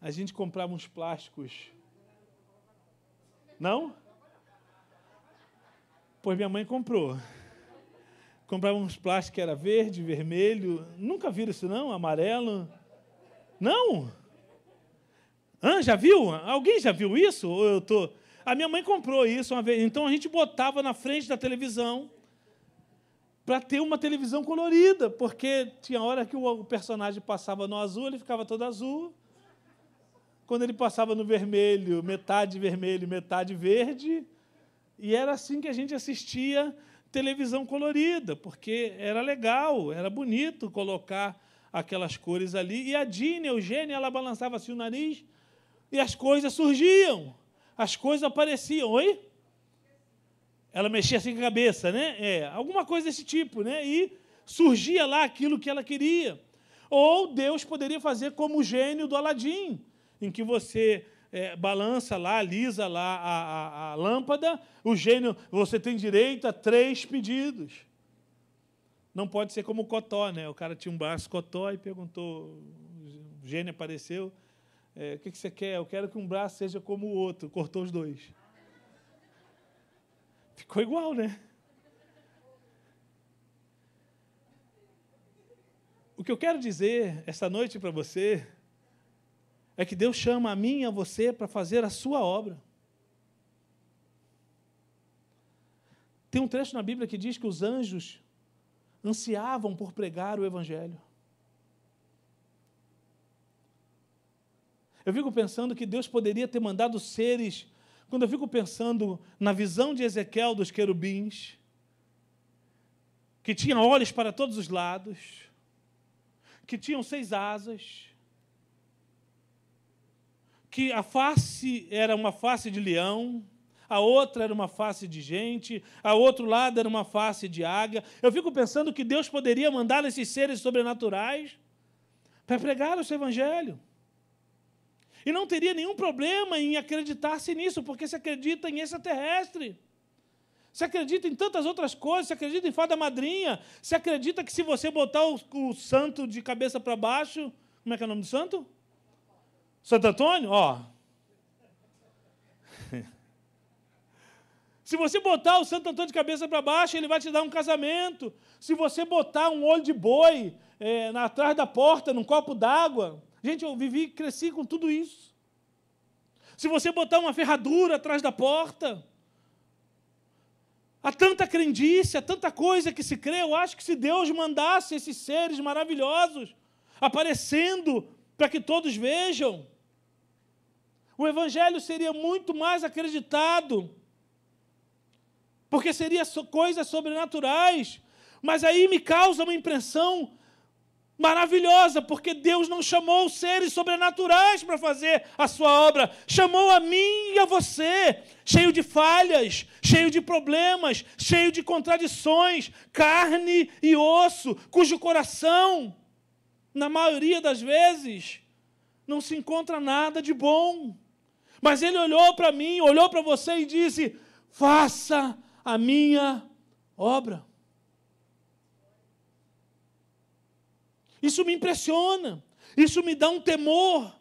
a gente comprava uns plásticos. Não? Pois minha mãe comprou. Comprava uns plásticos que era verde, vermelho. Nunca viram isso, não? Amarelo. Não? Hã, já viu? Alguém já viu isso? Ou eu tô... A minha mãe comprou isso uma vez. Então a gente botava na frente da televisão para ter uma televisão colorida, porque tinha hora que o personagem passava no azul, ele ficava todo azul. Quando ele passava no vermelho, metade vermelho, metade verde. E era assim que a gente assistia televisão colorida, porque era legal, era bonito colocar aquelas cores ali. E a Dina, Eugênia, ela balançava assim o nariz e as coisas surgiam, as coisas apareciam. Oi? Ela mexia assim com a cabeça, né? É, alguma coisa desse tipo, né? E surgia lá aquilo que ela queria. Ou Deus poderia fazer como o gênio do Aladim, em que você é, balança lá, alisa lá a, a, a lâmpada, o gênio, você tem direito a três pedidos. Não pode ser como o Cotó, né? O cara tinha um braço Cotó e perguntou, o gênio apareceu, é, o que, que você quer? Eu quero que um braço seja como o outro. Cortou os dois. Ficou igual, né? O que eu quero dizer essa noite para você é que Deus chama a mim e a você para fazer a sua obra. Tem um trecho na Bíblia que diz que os anjos ansiavam por pregar o Evangelho. Eu fico pensando que Deus poderia ter mandado seres, quando eu fico pensando na visão de Ezequiel dos querubins, que tinham olhos para todos os lados, que tinham seis asas, que a face era uma face de leão, a outra era uma face de gente, a outro lado era uma face de águia. Eu fico pensando que Deus poderia mandar esses seres sobrenaturais para pregar o seu evangelho. E não teria nenhum problema em acreditar-se nisso, porque se acredita em extraterrestre. Se acredita em tantas outras coisas, se acredita em fada madrinha, se acredita que se você botar o, o santo de cabeça para baixo, como é que é o nome do santo? Santo Antônio, ó. <laughs> Se você botar o Santo Antônio de cabeça para baixo, ele vai te dar um casamento. Se você botar um olho de boi é, na, atrás da porta, num copo d'água. Gente, eu vivi, cresci com tudo isso. Se você botar uma ferradura atrás da porta. Há tanta crendice, há tanta coisa que se crê. Eu acho que se Deus mandasse esses seres maravilhosos aparecendo para que todos vejam, o evangelho seria muito mais acreditado, porque seria coisas sobrenaturais. Mas aí me causa uma impressão maravilhosa, porque Deus não chamou seres sobrenaturais para fazer a sua obra, chamou a mim e a você, cheio de falhas, cheio de problemas, cheio de contradições, carne e osso, cujo coração, na maioria das vezes, não se encontra nada de bom. Mas ele olhou para mim, olhou para você e disse: faça a minha obra. Isso me impressiona, isso me dá um temor.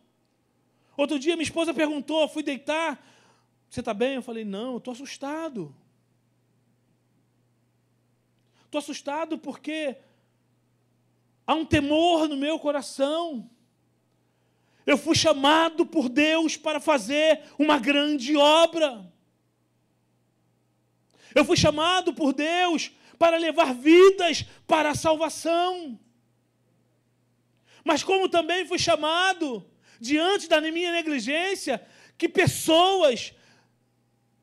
Outro dia minha esposa perguntou, fui deitar, você está bem? Eu falei, não, estou assustado. Estou assustado porque há um temor no meu coração. Eu fui chamado por Deus para fazer uma grande obra. Eu fui chamado por Deus para levar vidas para a salvação. Mas como também fui chamado, diante da minha negligência, que pessoas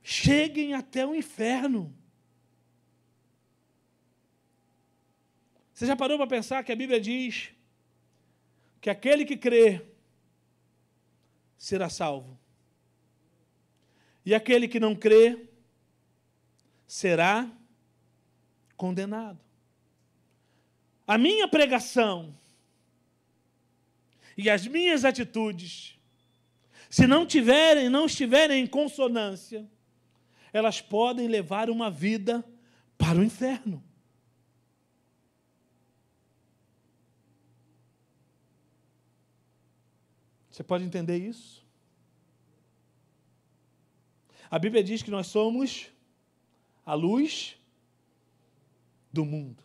cheguem até o inferno. Você já parou para pensar que a Bíblia diz que aquele que crê será salvo, e aquele que não crê será condenado. A minha pregação e as minhas atitudes, se não tiverem, não estiverem em consonância, elas podem levar uma vida para o inferno. Você pode entender isso? A Bíblia diz que nós somos a luz do mundo.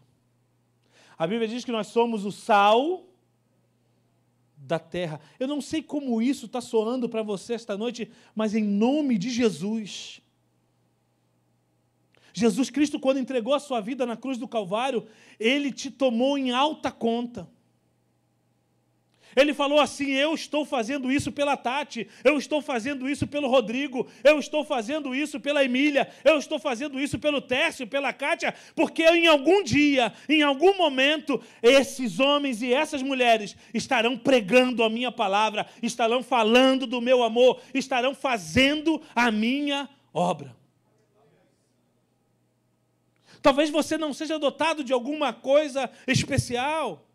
A Bíblia diz que nós somos o sal da terra. Eu não sei como isso está soando para você esta noite, mas em nome de Jesus. Jesus Cristo, quando entregou a sua vida na cruz do Calvário, ele te tomou em alta conta. Ele falou assim: Eu estou fazendo isso pela Tati, eu estou fazendo isso pelo Rodrigo, eu estou fazendo isso pela Emília, eu estou fazendo isso pelo Tércio, pela Kátia, porque em algum dia, em algum momento, esses homens e essas mulheres estarão pregando a minha palavra, estarão falando do meu amor, estarão fazendo a minha obra. Talvez você não seja dotado de alguma coisa especial.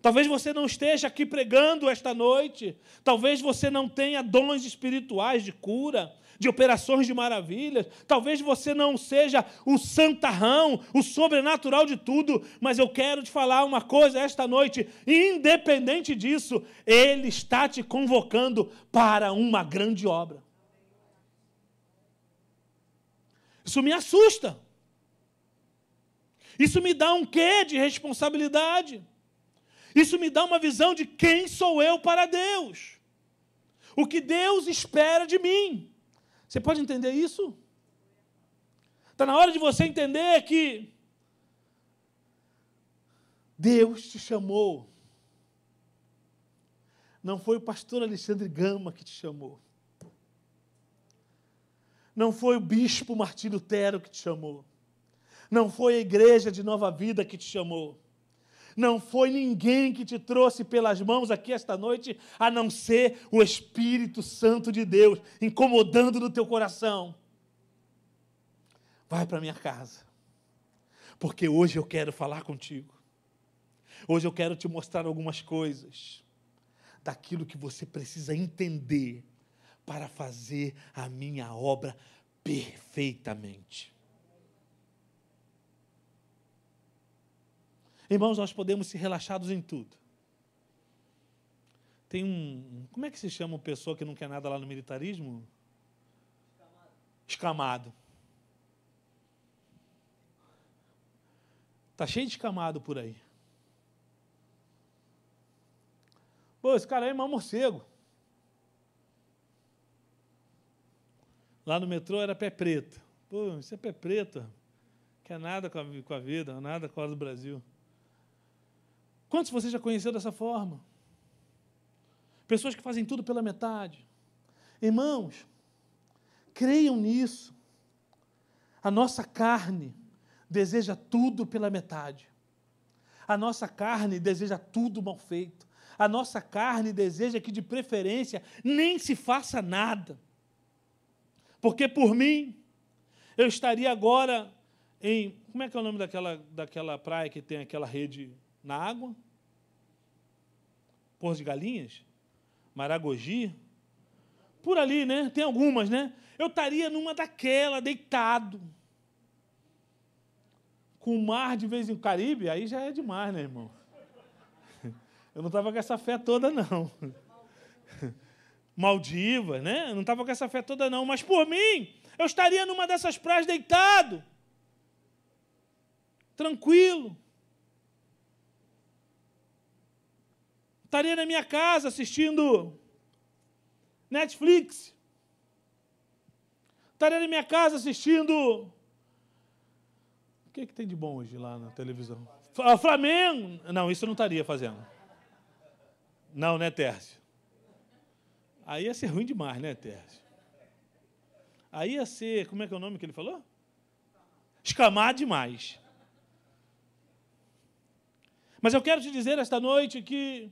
Talvez você não esteja aqui pregando esta noite. Talvez você não tenha dons espirituais de cura, de operações de maravilhas. Talvez você não seja o santarrão, o sobrenatural de tudo. Mas eu quero te falar uma coisa esta noite. Independente disso, Ele está te convocando para uma grande obra. Isso me assusta. Isso me dá um quê de responsabilidade. Isso me dá uma visão de quem sou eu para Deus. O que Deus espera de mim. Você pode entender isso? Está na hora de você entender que Deus te chamou. Não foi o pastor Alexandre Gama que te chamou. Não foi o bispo Martim Lutero que te chamou. Não foi a igreja de Nova Vida que te chamou. Não foi ninguém que te trouxe pelas mãos aqui esta noite, a não ser o Espírito Santo de Deus, incomodando no teu coração. Vai para minha casa, porque hoje eu quero falar contigo. Hoje eu quero te mostrar algumas coisas daquilo que você precisa entender para fazer a minha obra perfeitamente. Irmãos, nós podemos ser relaxados em tudo. Tem um. Como é que se chama uma pessoa que não quer nada lá no militarismo? Escamado. Está cheio de escamado por aí. Pô, esse cara é mau morcego. Lá no metrô era pé preto. Pô, isso é pé preto. Quer nada com a, com a vida, nada com a do Brasil. Quantos você já conheceu dessa forma? Pessoas que fazem tudo pela metade. Irmãos, creiam nisso. A nossa carne deseja tudo pela metade. A nossa carne deseja tudo mal feito. A nossa carne deseja que, de preferência, nem se faça nada. Porque por mim, eu estaria agora em. Como é que é o nome daquela, daquela praia que tem aquela rede na água, Porto de Galinhas, Maragogi, por ali, né? Tem algumas, né? Eu estaria numa daquela, deitado, com o mar de vez em Caribe, aí já é demais, né, irmão? <laughs> Eu não estava com essa fé toda, não. <laughs> Maldivas, né? Eu não estava com essa fé toda, não. Mas por mim, eu estaria numa dessas praias deitado, tranquilo Estaria na minha casa assistindo Netflix. Estaria na minha casa assistindo. O que, que tem de bom hoje lá na televisão? F- Flamengo! Não, isso eu não estaria fazendo. Não, né, Tércio? Aí ia ser ruim demais, né, Tércio? Aí ia ser, como é que é o nome que ele falou? Escamar demais. Mas eu quero te dizer esta noite que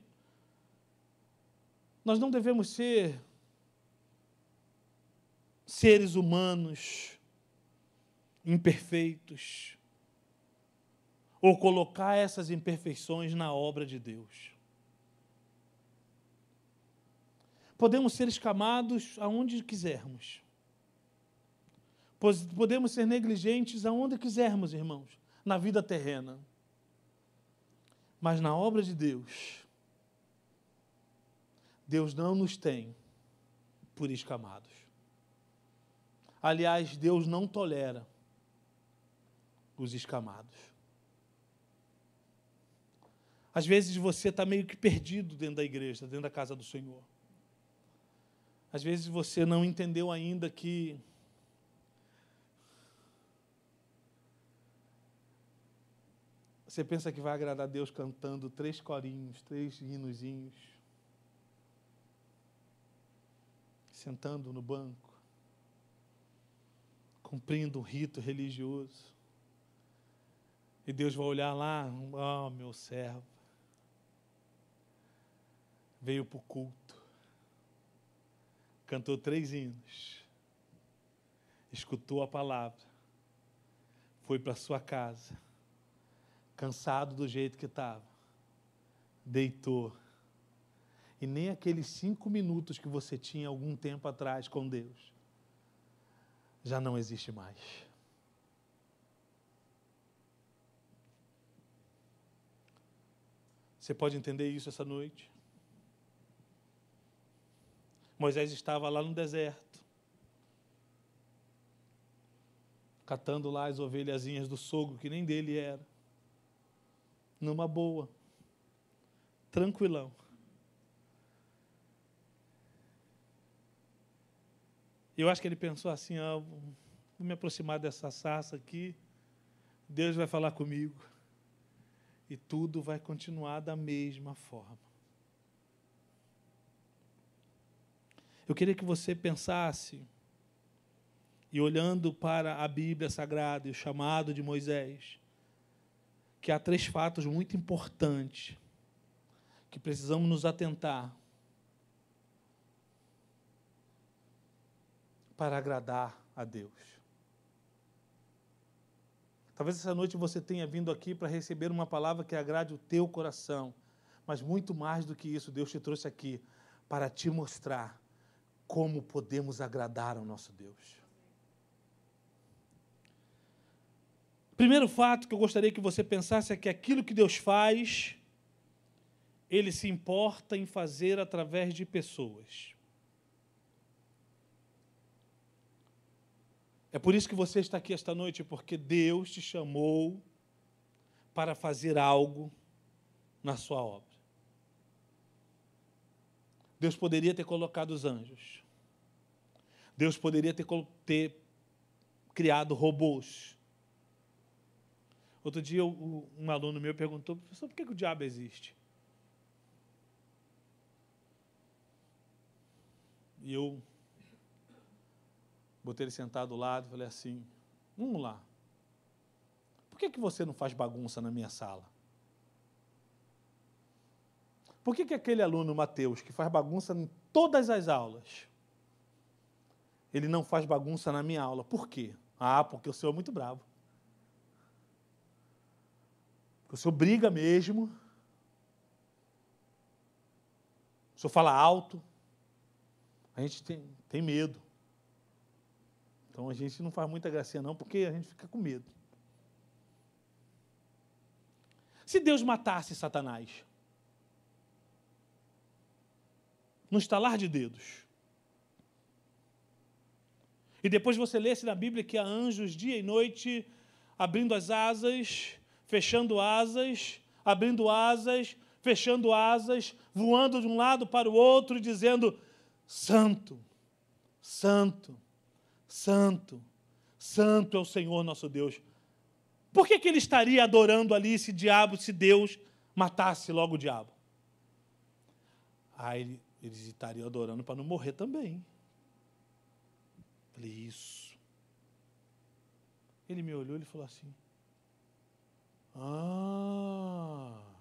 nós não devemos ser seres humanos imperfeitos ou colocar essas imperfeições na obra de Deus. Podemos ser escamados aonde quisermos. Podemos ser negligentes aonde quisermos, irmãos, na vida terrena. Mas na obra de Deus, Deus não nos tem por escamados. Aliás, Deus não tolera os escamados. Às vezes você está meio que perdido dentro da igreja, dentro da casa do Senhor. Às vezes você não entendeu ainda que você pensa que vai agradar Deus cantando três corinhos, três hinozinhos, sentando no banco, cumprindo um rito religioso. E Deus vai olhar lá, oh, meu servo, veio para o culto, cantou três hinos, escutou a palavra, foi para sua casa, cansado do jeito que estava, deitou. E nem aqueles cinco minutos que você tinha algum tempo atrás com Deus já não existe mais. Você pode entender isso essa noite? Moisés estava lá no deserto, catando lá as ovelhazinhas do sogro, que nem dele era, numa boa, tranquilão. Eu acho que ele pensou assim: ah, vou me aproximar dessa sarça aqui, Deus vai falar comigo, e tudo vai continuar da mesma forma. Eu queria que você pensasse, e olhando para a Bíblia Sagrada e o chamado de Moisés, que há três fatos muito importantes que precisamos nos atentar para agradar a Deus. Talvez essa noite você tenha vindo aqui para receber uma palavra que agrade o teu coração, mas muito mais do que isso, Deus te trouxe aqui para te mostrar como podemos agradar ao nosso Deus. Primeiro fato que eu gostaria que você pensasse é que aquilo que Deus faz, Ele se importa em fazer através de pessoas. É por isso que você está aqui esta noite, porque Deus te chamou para fazer algo na sua obra. Deus poderia ter colocado os anjos. Deus poderia ter, ter criado robôs. Outro dia, um aluno meu perguntou, professor, por que, que o diabo existe? E eu botei ele sentado do lado e falei assim: Vamos lá. Por que, que você não faz bagunça na minha sala? Por que, que aquele aluno, Mateus, que faz bagunça em todas as aulas, ele não faz bagunça na minha aula? Por quê? Ah, porque o senhor é muito bravo. O senhor briga mesmo. O senhor fala alto. A gente tem, tem medo. Então a gente não faz muita gracinha, não, porque a gente fica com medo. Se Deus matasse Satanás, no estalar de dedos, e depois você lesse na Bíblia que há anjos dia e noite abrindo as asas, fechando asas, abrindo asas, fechando asas, voando de um lado para o outro, dizendo: Santo, Santo, Santo, Santo é o Senhor nosso Deus. Por que, que ele estaria adorando ali esse diabo se Deus matasse logo o diabo? Ah, ele, eles estariam adorando para não morrer também. Falei, isso. Ele me olhou e falou assim: Ah.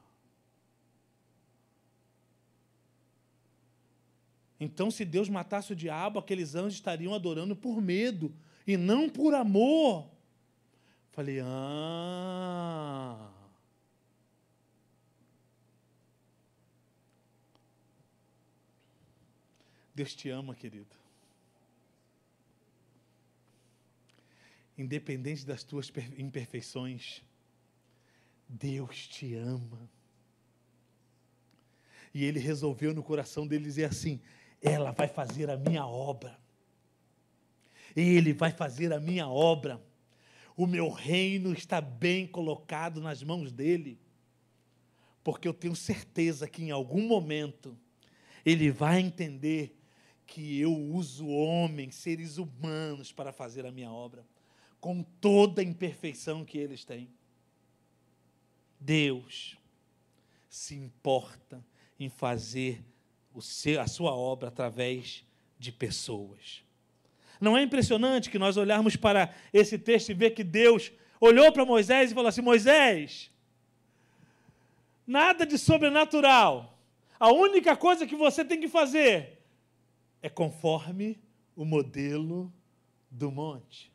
Então, se Deus matasse o diabo, aqueles anjos estariam adorando por medo e não por amor. Falei, ah. Deus te ama, querido. Independente das tuas imperfeições, Deus te ama. E ele resolveu no coração dele dizer assim: ela vai fazer a minha obra. Ele vai fazer a minha obra. O meu reino está bem colocado nas mãos dele. Porque eu tenho certeza que em algum momento ele vai entender que eu uso homens, seres humanos, para fazer a minha obra, com toda a imperfeição que eles têm. Deus se importa em fazer seu, a sua obra através de pessoas. Não é impressionante que nós olharmos para esse texto e ver que Deus olhou para Moisés e falou assim: Moisés, nada de sobrenatural. A única coisa que você tem que fazer é conforme o modelo do monte.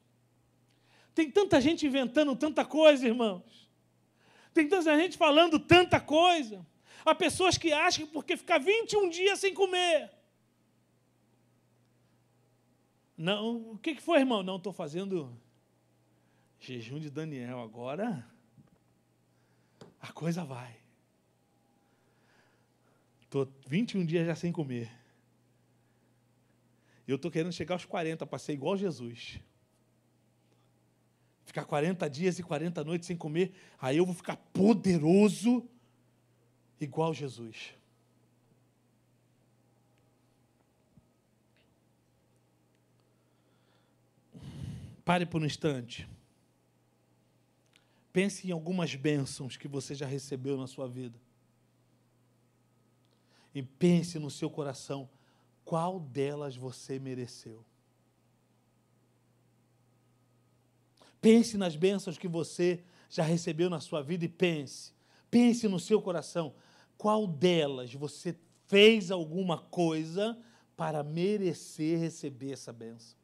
Tem tanta gente inventando tanta coisa, irmãos. Tem tanta gente falando tanta coisa. Há pessoas que acham que porque ficar 21 dias sem comer. Não, o que, foi, irmão? Não, estou fazendo jejum de Daniel. Agora a coisa vai. Estou 21 dias já sem comer. Eu estou querendo chegar aos 40 para ser igual Jesus. Ficar 40 dias e 40 noites sem comer, aí eu vou ficar poderoso igual Jesus. Pare por um instante. Pense em algumas bênçãos que você já recebeu na sua vida. E pense no seu coração qual delas você mereceu. Pense nas bênçãos que você já recebeu na sua vida e pense. Pense no seu coração qual delas você fez alguma coisa para merecer receber essa benção?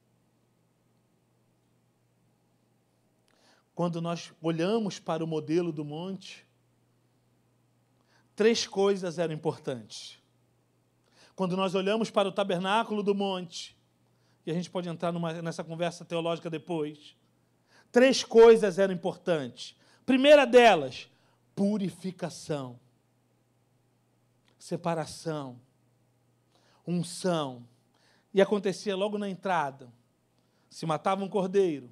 Quando nós olhamos para o modelo do monte, três coisas eram importantes. Quando nós olhamos para o tabernáculo do monte, e a gente pode entrar numa, nessa conversa teológica depois, três coisas eram importantes. Primeira delas, purificação separação, unção. E acontecia logo na entrada. Se matava um cordeiro,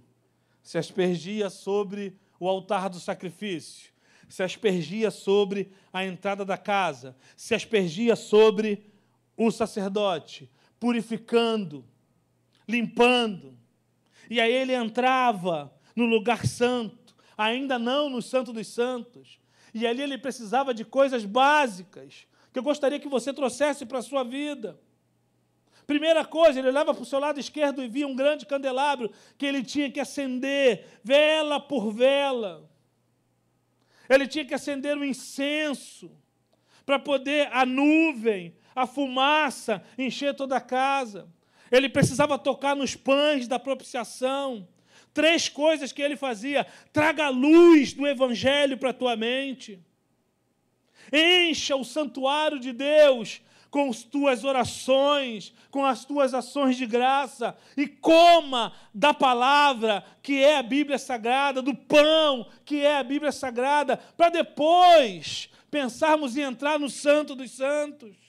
se aspergia sobre o altar do sacrifício, se aspergia sobre a entrada da casa, se aspergia sobre o sacerdote, purificando, limpando. E aí ele entrava no lugar santo, ainda não no Santo dos Santos. E ali ele precisava de coisas básicas, que eu gostaria que você trouxesse para a sua vida. Primeira coisa, ele olhava para o seu lado esquerdo e via um grande candelabro que ele tinha que acender, vela por vela. Ele tinha que acender o incenso para poder a nuvem, a fumaça encher toda a casa. Ele precisava tocar nos pães da propiciação. Três coisas que ele fazia: traga a luz do evangelho para a tua mente. Encha o santuário de Deus com as tuas orações, com as tuas ações de graça, e coma da palavra, que é a Bíblia Sagrada, do pão, que é a Bíblia Sagrada, para depois pensarmos em entrar no Santo dos Santos.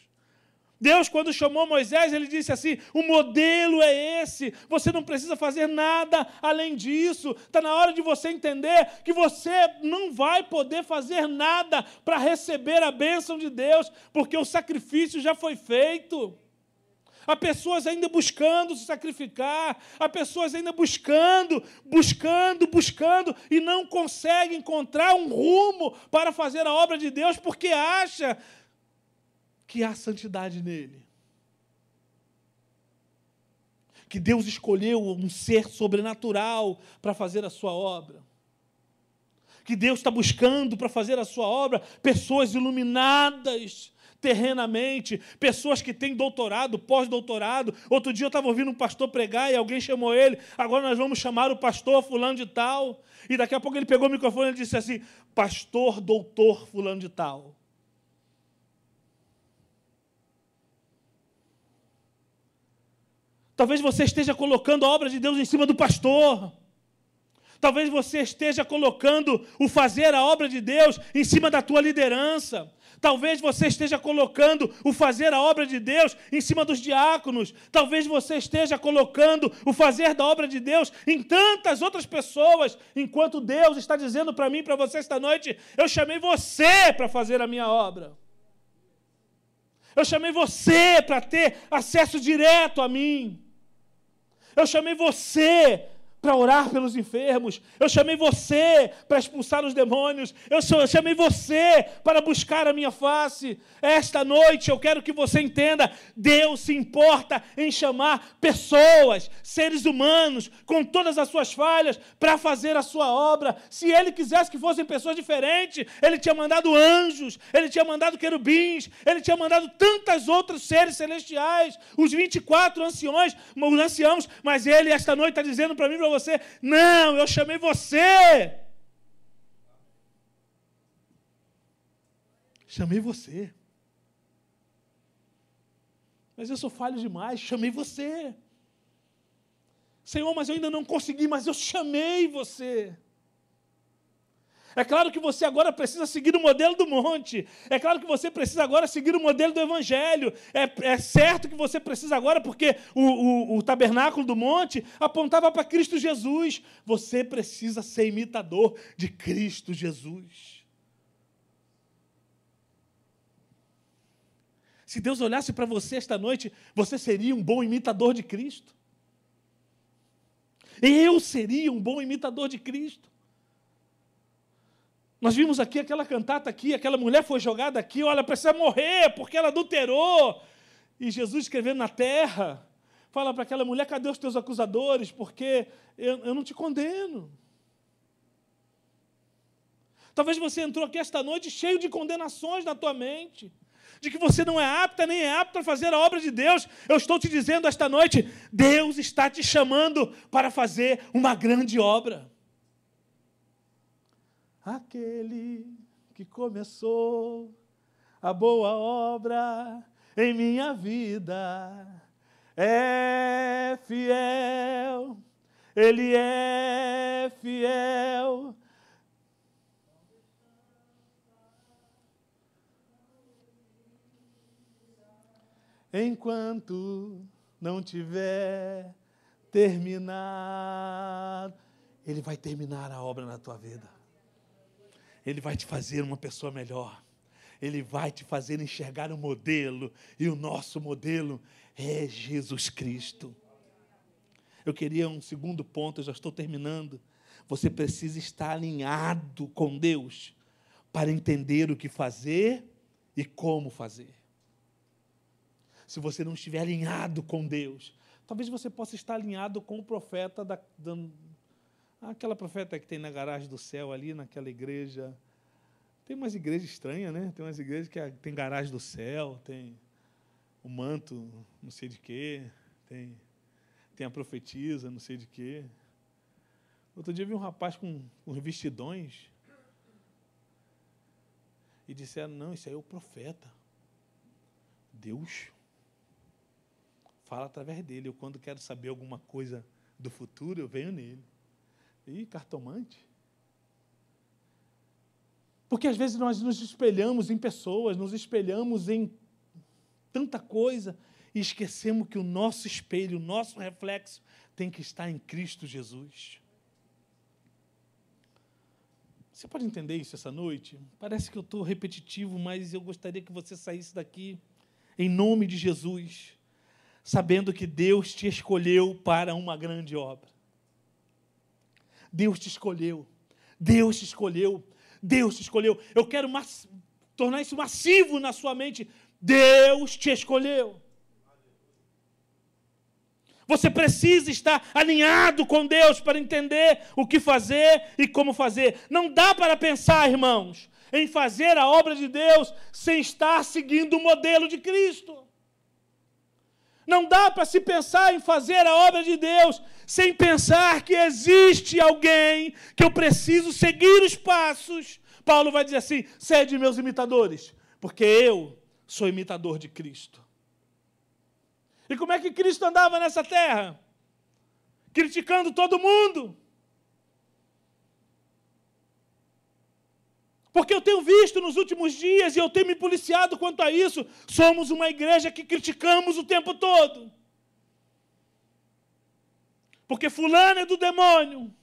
Deus, quando chamou Moisés, ele disse assim: o modelo é esse, você não precisa fazer nada além disso. Está na hora de você entender que você não vai poder fazer nada para receber a bênção de Deus, porque o sacrifício já foi feito. Há pessoas ainda buscando se sacrificar, há pessoas ainda buscando, buscando, buscando e não conseguem encontrar um rumo para fazer a obra de Deus porque acha que há santidade nele. Que Deus escolheu um ser sobrenatural para fazer a sua obra. Que Deus está buscando para fazer a sua obra pessoas iluminadas terrenamente, pessoas que têm doutorado, pós-doutorado. Outro dia eu estava ouvindo um pastor pregar e alguém chamou ele, agora nós vamos chamar o pastor fulano de tal. E daqui a pouco ele pegou o microfone e disse assim: Pastor, doutor fulano de tal. Talvez você esteja colocando a obra de Deus em cima do pastor. Talvez você esteja colocando o fazer a obra de Deus em cima da tua liderança. Talvez você esteja colocando o fazer a obra de Deus em cima dos diáconos. Talvez você esteja colocando o fazer da obra de Deus em tantas outras pessoas, enquanto Deus está dizendo para mim para você esta noite: eu chamei você para fazer a minha obra. Eu chamei você para ter acesso direto a mim. Eu chamei você para orar pelos enfermos. Eu chamei você para expulsar os demônios. Eu chamei você para buscar a minha face. Esta noite eu quero que você entenda: Deus se importa em chamar pessoas, seres humanos, com todas as suas falhas, para fazer a sua obra. Se Ele quisesse que fossem pessoas diferentes, Ele tinha mandado anjos, Ele tinha mandado querubins, Ele tinha mandado tantas outros seres celestiais, os 24 anciões, os anciãos, mas Ele esta noite está dizendo para mim, para você: não, eu chamei você. Chamei você. Mas eu sou falho demais, chamei você. Senhor, mas eu ainda não consegui, mas eu chamei você. É claro que você agora precisa seguir o modelo do monte. É claro que você precisa agora seguir o modelo do evangelho. É, é certo que você precisa agora, porque o, o, o tabernáculo do monte apontava para Cristo Jesus. Você precisa ser imitador de Cristo Jesus. Se Deus olhasse para você esta noite, você seria um bom imitador de Cristo. Eu seria um bom imitador de Cristo. Nós vimos aqui aquela cantata aqui, aquela mulher foi jogada aqui, olha, precisa morrer porque ela adulterou. E Jesus escrevendo na terra, fala para aquela mulher: cadê os teus acusadores? Porque eu, eu não te condeno. Talvez você entrou aqui esta noite cheio de condenações na tua mente, de que você não é apta nem é apto para fazer a obra de Deus. Eu estou te dizendo esta noite: Deus está te chamando para fazer uma grande obra. Aquele que começou a boa obra em minha vida é fiel, ele é fiel. Enquanto não tiver terminado, ele vai terminar a obra na tua vida. Ele vai te fazer uma pessoa melhor. Ele vai te fazer enxergar um modelo. E o nosso modelo é Jesus Cristo. Eu queria um segundo ponto, eu já estou terminando. Você precisa estar alinhado com Deus para entender o que fazer e como fazer. Se você não estiver alinhado com Deus, talvez você possa estar alinhado com o profeta da Aquela profeta que tem na garagem do céu ali, naquela igreja. Tem umas igrejas estranhas, né? Tem umas igrejas que tem garagem do céu, tem o manto, não sei de quê, tem, tem a profetisa, não sei de quê. Outro dia vi um rapaz com, com vestidões e disseram: Não, isso aí é o profeta. Deus fala através dele. Eu, quando quero saber alguma coisa do futuro, eu venho nele. Ih, cartomante. Porque às vezes nós nos espelhamos em pessoas, nos espelhamos em tanta coisa e esquecemos que o nosso espelho, o nosso reflexo tem que estar em Cristo Jesus. Você pode entender isso essa noite? Parece que eu estou repetitivo, mas eu gostaria que você saísse daqui em nome de Jesus, sabendo que Deus te escolheu para uma grande obra. Deus te escolheu. Deus te escolheu. Deus te escolheu. Eu quero tornar isso massivo na sua mente. Deus te escolheu. Você precisa estar alinhado com Deus para entender o que fazer e como fazer. Não dá para pensar, irmãos, em fazer a obra de Deus sem estar seguindo o modelo de Cristo. Não dá para se pensar em fazer a obra de Deus sem pensar que existe alguém que eu preciso seguir os passos. Paulo vai dizer assim: sede meus imitadores, porque eu sou imitador de Cristo. E como é que Cristo andava nessa terra? Criticando todo mundo. Porque eu tenho visto nos últimos dias e eu tenho me policiado quanto a isso, somos uma igreja que criticamos o tempo todo. Porque fulano é do demônio,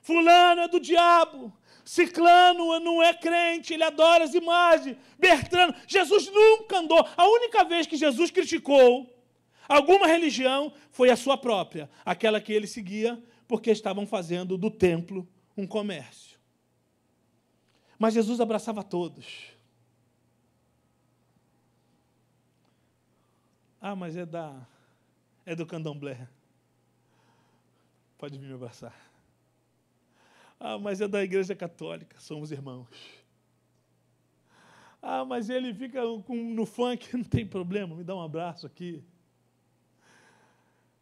fulano é do diabo, ciclano não é crente, ele adora as imagens, Bertrano, Jesus nunca andou. A única vez que Jesus criticou alguma religião foi a sua própria, aquela que ele seguia, porque estavam fazendo do templo um comércio. Mas Jesus abraçava todos. Ah, mas é da é do candomblé. Pode vir me abraçar. Ah, mas é da igreja católica, somos irmãos. Ah, mas ele fica no funk, <laughs> não tem problema, me dá um abraço aqui.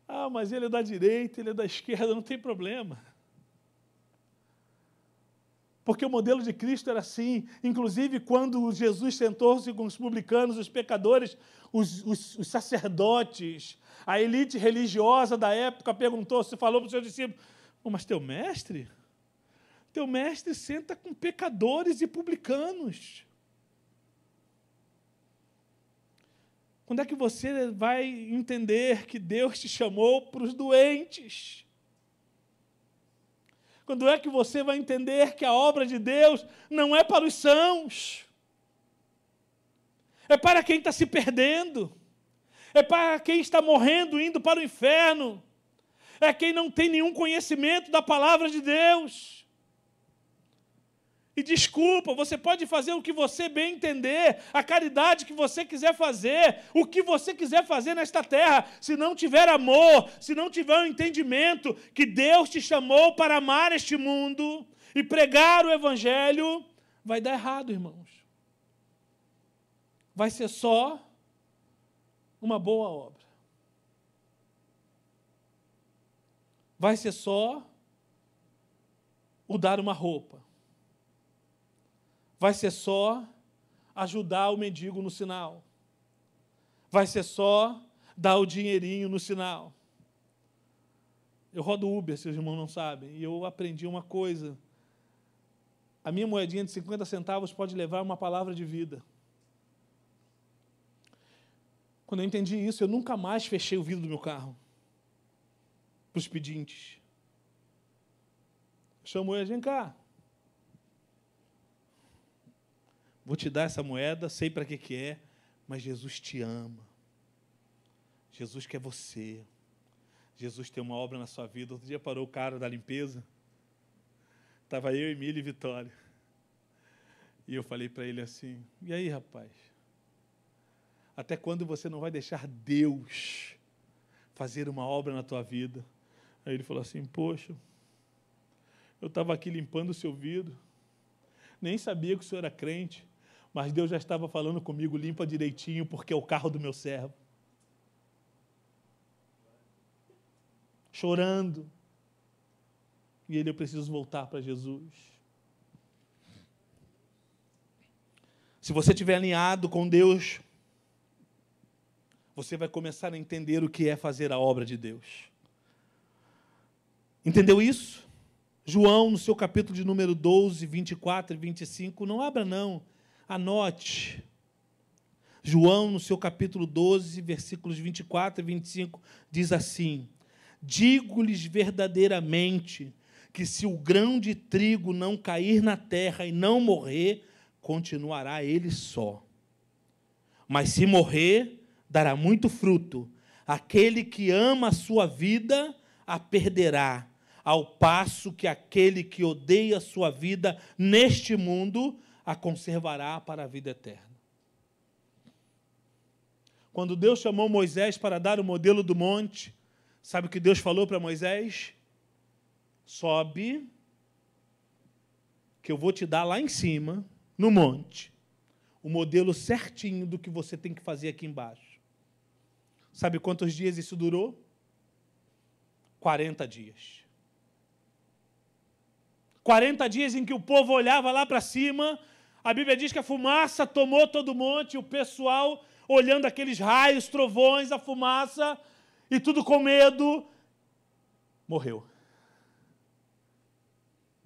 Ah, mas ele é da direita, ele é da esquerda, não tem problema. Porque o modelo de Cristo era assim. Inclusive, quando Jesus sentou-se com os publicanos, os pecadores, os, os, os, sacerdotes, a elite religiosa da época perguntou, se falou para os seus discípulos: oh, Mas teu mestre? Teu mestre senta com pecadores e publicanos. Quando é que você vai entender que Deus te chamou para os doentes? Quando é que você vai entender que a obra de Deus não é para os sãos? É para quem está se perdendo. É para quem está morrendo, indo para o inferno. É quem não tem nenhum conhecimento da palavra de Deus. E desculpa, você pode fazer o que você bem entender, a caridade que você quiser fazer, o que você quiser fazer nesta terra, se não tiver amor, se não tiver o um entendimento que Deus te chamou para amar este mundo e pregar o Evangelho, vai dar errado, irmãos. Vai ser só uma boa obra. Vai ser só o dar uma roupa vai ser só ajudar o mendigo no sinal. Vai ser só dar o dinheirinho no sinal. Eu rodo Uber, se os irmãos não sabem, e eu aprendi uma coisa. A minha moedinha de 50 centavos pode levar uma palavra de vida. Quando eu entendi isso, eu nunca mais fechei o vidro do meu carro para os pedintes. Chamou ele, vem cá. Vou te dar essa moeda, sei para que, que é, mas Jesus te ama. Jesus quer você. Jesus tem uma obra na sua vida. Outro dia parou o cara da limpeza. Estava eu, Emílio e Vitória. E eu falei para ele assim: E aí, rapaz? Até quando você não vai deixar Deus fazer uma obra na tua vida? Aí ele falou assim: Poxa, eu estava aqui limpando o seu vidro, nem sabia que o senhor era crente. Mas Deus já estava falando comigo, limpa direitinho, porque é o carro do meu servo. Chorando. E ele, eu preciso voltar para Jesus. Se você estiver alinhado com Deus, você vai começar a entender o que é fazer a obra de Deus. Entendeu isso? João, no seu capítulo de número 12, 24 e 25, não abra não Anote. João, no seu capítulo 12, versículos 24 e 25, diz assim: Digo-lhes verdadeiramente que se o grão de trigo não cair na terra e não morrer, continuará ele só. Mas se morrer, dará muito fruto. Aquele que ama a sua vida, a perderá, ao passo que aquele que odeia a sua vida neste mundo, a conservará para a vida eterna. Quando Deus chamou Moisés para dar o modelo do monte, sabe o que Deus falou para Moisés? Sobe, que eu vou te dar lá em cima, no monte, o modelo certinho do que você tem que fazer aqui embaixo. Sabe quantos dias isso durou? 40 dias. 40 dias em que o povo olhava lá para cima, a Bíblia diz que a fumaça tomou todo o monte, o pessoal olhando aqueles raios, trovões, a fumaça, e tudo com medo, morreu.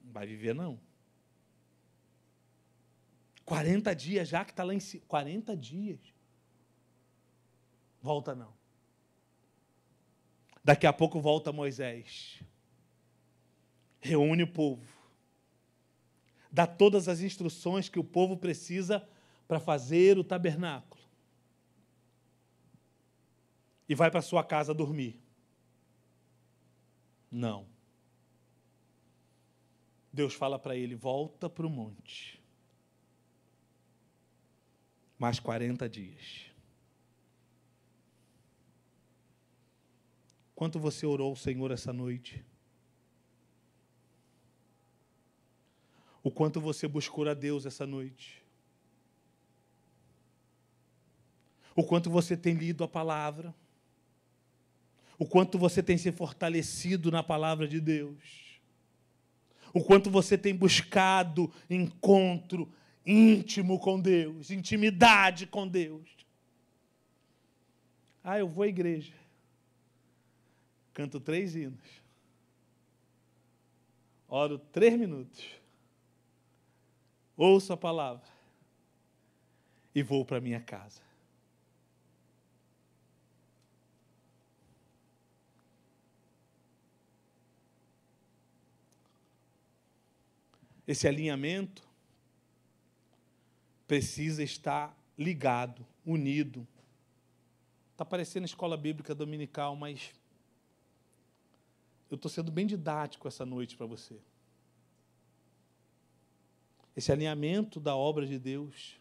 Não vai viver, não. 40 dias já que está lá em cima. 40 dias. Volta não. Daqui a pouco volta Moisés. Reúne o povo. Dá todas as instruções que o povo precisa para fazer o tabernáculo. E vai para sua casa dormir. Não. Deus fala para ele: volta para o monte. Mais 40 dias. Quanto você orou, Senhor, essa noite? O quanto você buscou a Deus essa noite? O quanto você tem lido a palavra? O quanto você tem se fortalecido na palavra de Deus? O quanto você tem buscado encontro íntimo com Deus, intimidade com Deus? Ah, eu vou à igreja. Canto três hinos. Oro três minutos. Ouço a palavra. E vou para minha casa. Esse alinhamento precisa estar ligado, unido. Está parecendo escola bíblica dominical, mas eu estou sendo bem didático essa noite para você. Esse alinhamento da obra de Deus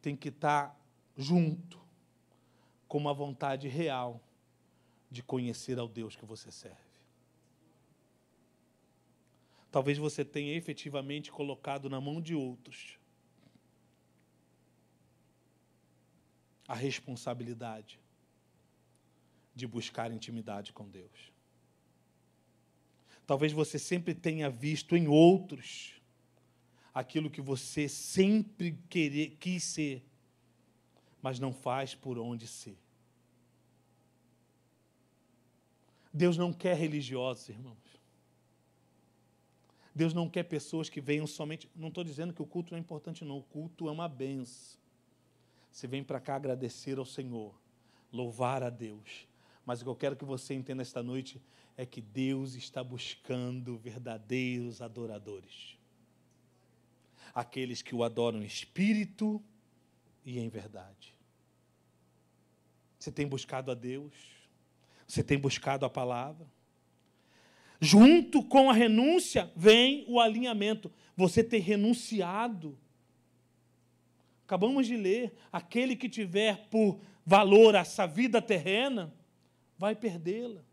tem que estar junto com uma vontade real de conhecer ao Deus que você serve. Talvez você tenha efetivamente colocado na mão de outros a responsabilidade de buscar intimidade com Deus. Talvez você sempre tenha visto em outros aquilo que você sempre querer, quis ser, mas não faz por onde ser. Deus não quer religiosos, irmãos. Deus não quer pessoas que venham somente. Não estou dizendo que o culto não é importante, não. O culto é uma benção. Você vem para cá agradecer ao Senhor, louvar a Deus. Mas o que eu quero que você entenda esta noite é que Deus está buscando verdadeiros adoradores. Aqueles que o adoram em espírito e em verdade. Você tem buscado a Deus? Você tem buscado a palavra? Junto com a renúncia vem o alinhamento. Você tem renunciado. Acabamos de ler: aquele que tiver por valor essa vida terrena, vai perdê-la.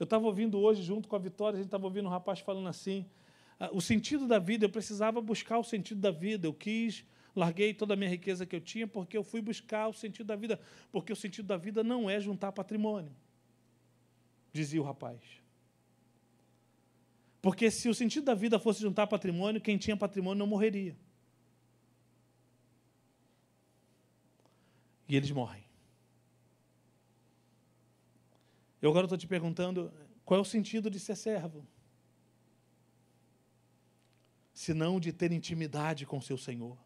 Eu estava ouvindo hoje, junto com a Vitória, a gente estava ouvindo um rapaz falando assim: ah, o sentido da vida, eu precisava buscar o sentido da vida. Eu quis, larguei toda a minha riqueza que eu tinha, porque eu fui buscar o sentido da vida. Porque o sentido da vida não é juntar patrimônio, dizia o rapaz. Porque se o sentido da vida fosse juntar patrimônio, quem tinha patrimônio não morreria. E eles morrem. Eu agora estou te perguntando qual é o sentido de ser servo. senão de ter intimidade com seu Senhor?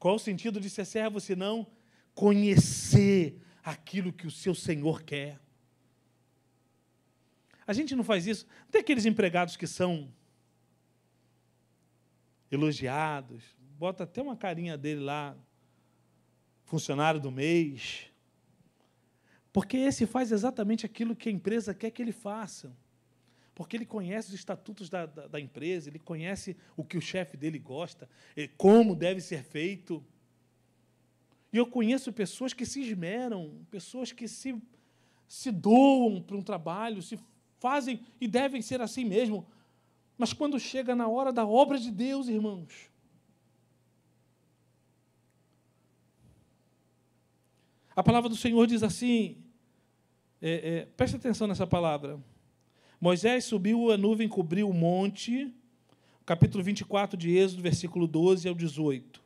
Qual o sentido de ser servo senão conhecer aquilo que o seu Senhor quer? A gente não faz isso. Tem aqueles empregados que são elogiados, bota até uma carinha dele lá, funcionário do mês. Porque esse faz exatamente aquilo que a empresa quer que ele faça. Porque ele conhece os estatutos da, da, da empresa, ele conhece o que o chefe dele gosta, como deve ser feito. E eu conheço pessoas que se esmeram, pessoas que se, se doam para um trabalho, se fazem e devem ser assim mesmo. Mas quando chega na hora da obra de Deus, irmãos, a palavra do Senhor diz assim, é, é, preste atenção nessa palavra. Moisés subiu, a nuvem cobriu o monte, capítulo 24 de Êxodo, versículo 12 ao 18.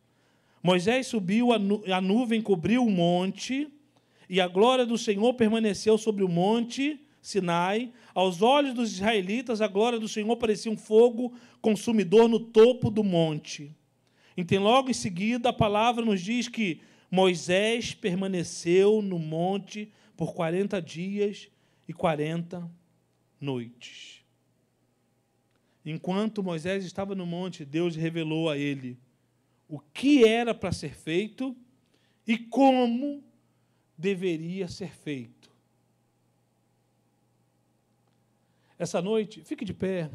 Moisés subiu, a, nu a nuvem cobriu o monte, e a glória do Senhor permaneceu sobre o monte Sinai. Aos olhos dos israelitas, a glória do Senhor parecia um fogo consumidor no topo do monte. Então, logo em seguida, a palavra nos diz que Moisés permaneceu no monte por 40 dias e 40 noites. Enquanto Moisés estava no monte, Deus revelou a ele o que era para ser feito e como deveria ser feito. Essa noite, fique de pé.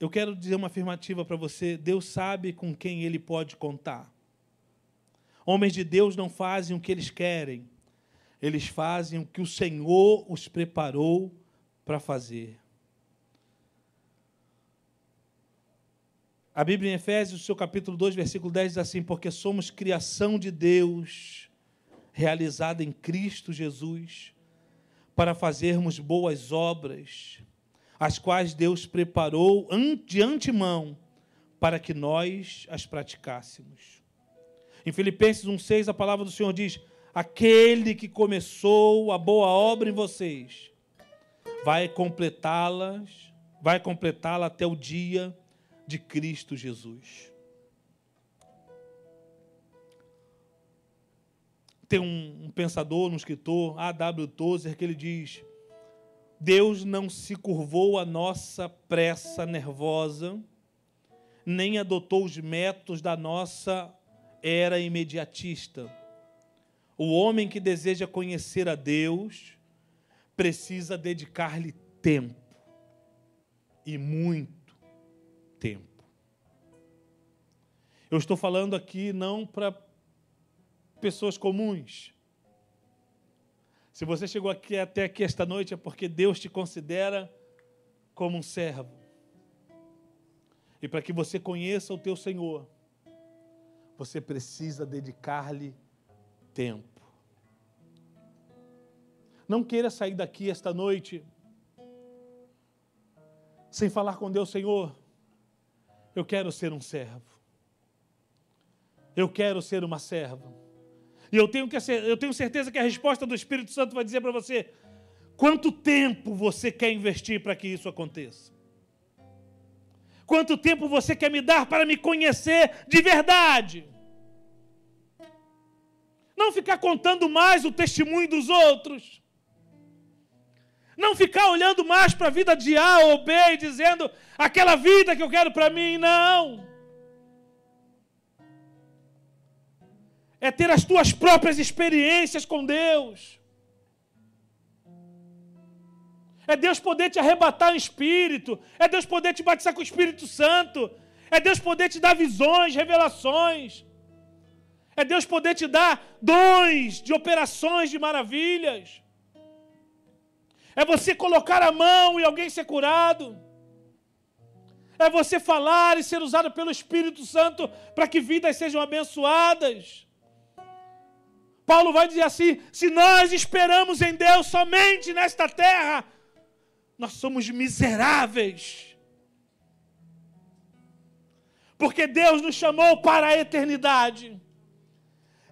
Eu quero dizer uma afirmativa para você: Deus sabe com quem ele pode contar. Homens de Deus não fazem o que eles querem, eles fazem o que o Senhor os preparou para fazer. A Bíblia em Efésios, seu capítulo 2, versículo 10 diz assim: Porque somos criação de Deus, realizada em Cristo Jesus, para fazermos boas obras, as quais Deus preparou de antemão para que nós as praticássemos. Em Filipenses 1,6, a palavra do Senhor diz: Aquele que começou a boa obra em vocês vai completá-las, vai completá-la até o dia de Cristo Jesus. Tem um, um pensador, um escritor, A.W. Tozer, que ele diz: Deus não se curvou à nossa pressa nervosa, nem adotou os métodos da nossa era imediatista o homem que deseja conhecer a Deus precisa dedicar-lhe tempo. E muito tempo. Eu estou falando aqui não para pessoas comuns. Se você chegou aqui até aqui esta noite é porque Deus te considera como um servo. E para que você conheça o teu Senhor, você precisa dedicar-lhe tempo. Não queira sair daqui esta noite sem falar com Deus, Senhor. Eu quero ser um servo. Eu quero ser uma serva. E eu tenho, que, eu tenho certeza que a resposta do Espírito Santo vai dizer para você: quanto tempo você quer investir para que isso aconteça? Quanto tempo você quer me dar para me conhecer de verdade? Não ficar contando mais o testemunho dos outros. Não ficar olhando mais para a vida de A ou B e dizendo aquela vida que eu quero para mim. Não. É ter as tuas próprias experiências com Deus. É Deus poder te arrebatar o Espírito. É Deus poder te batizar com o Espírito Santo. É Deus poder te dar visões, revelações. É Deus poder te dar dons de operações de maravilhas. É você colocar a mão e alguém ser curado. É você falar e ser usado pelo Espírito Santo para que vidas sejam abençoadas. Paulo vai dizer assim: se nós esperamos em Deus somente nesta terra, nós somos miseráveis. Porque Deus nos chamou para a eternidade.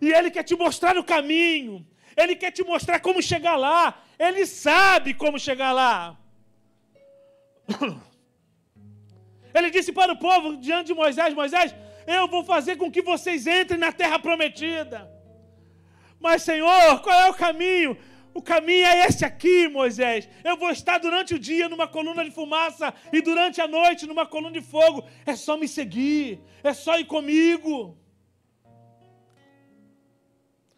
E Ele quer te mostrar o caminho. Ele quer te mostrar como chegar lá. Ele sabe como chegar lá. <coughs> Ele disse para o povo diante de Moisés: Moisés, eu vou fazer com que vocês entrem na terra prometida. Mas, Senhor, qual é o caminho? O caminho é esse aqui, Moisés. Eu vou estar durante o dia numa coluna de fumaça e durante a noite numa coluna de fogo. É só me seguir, é só ir comigo.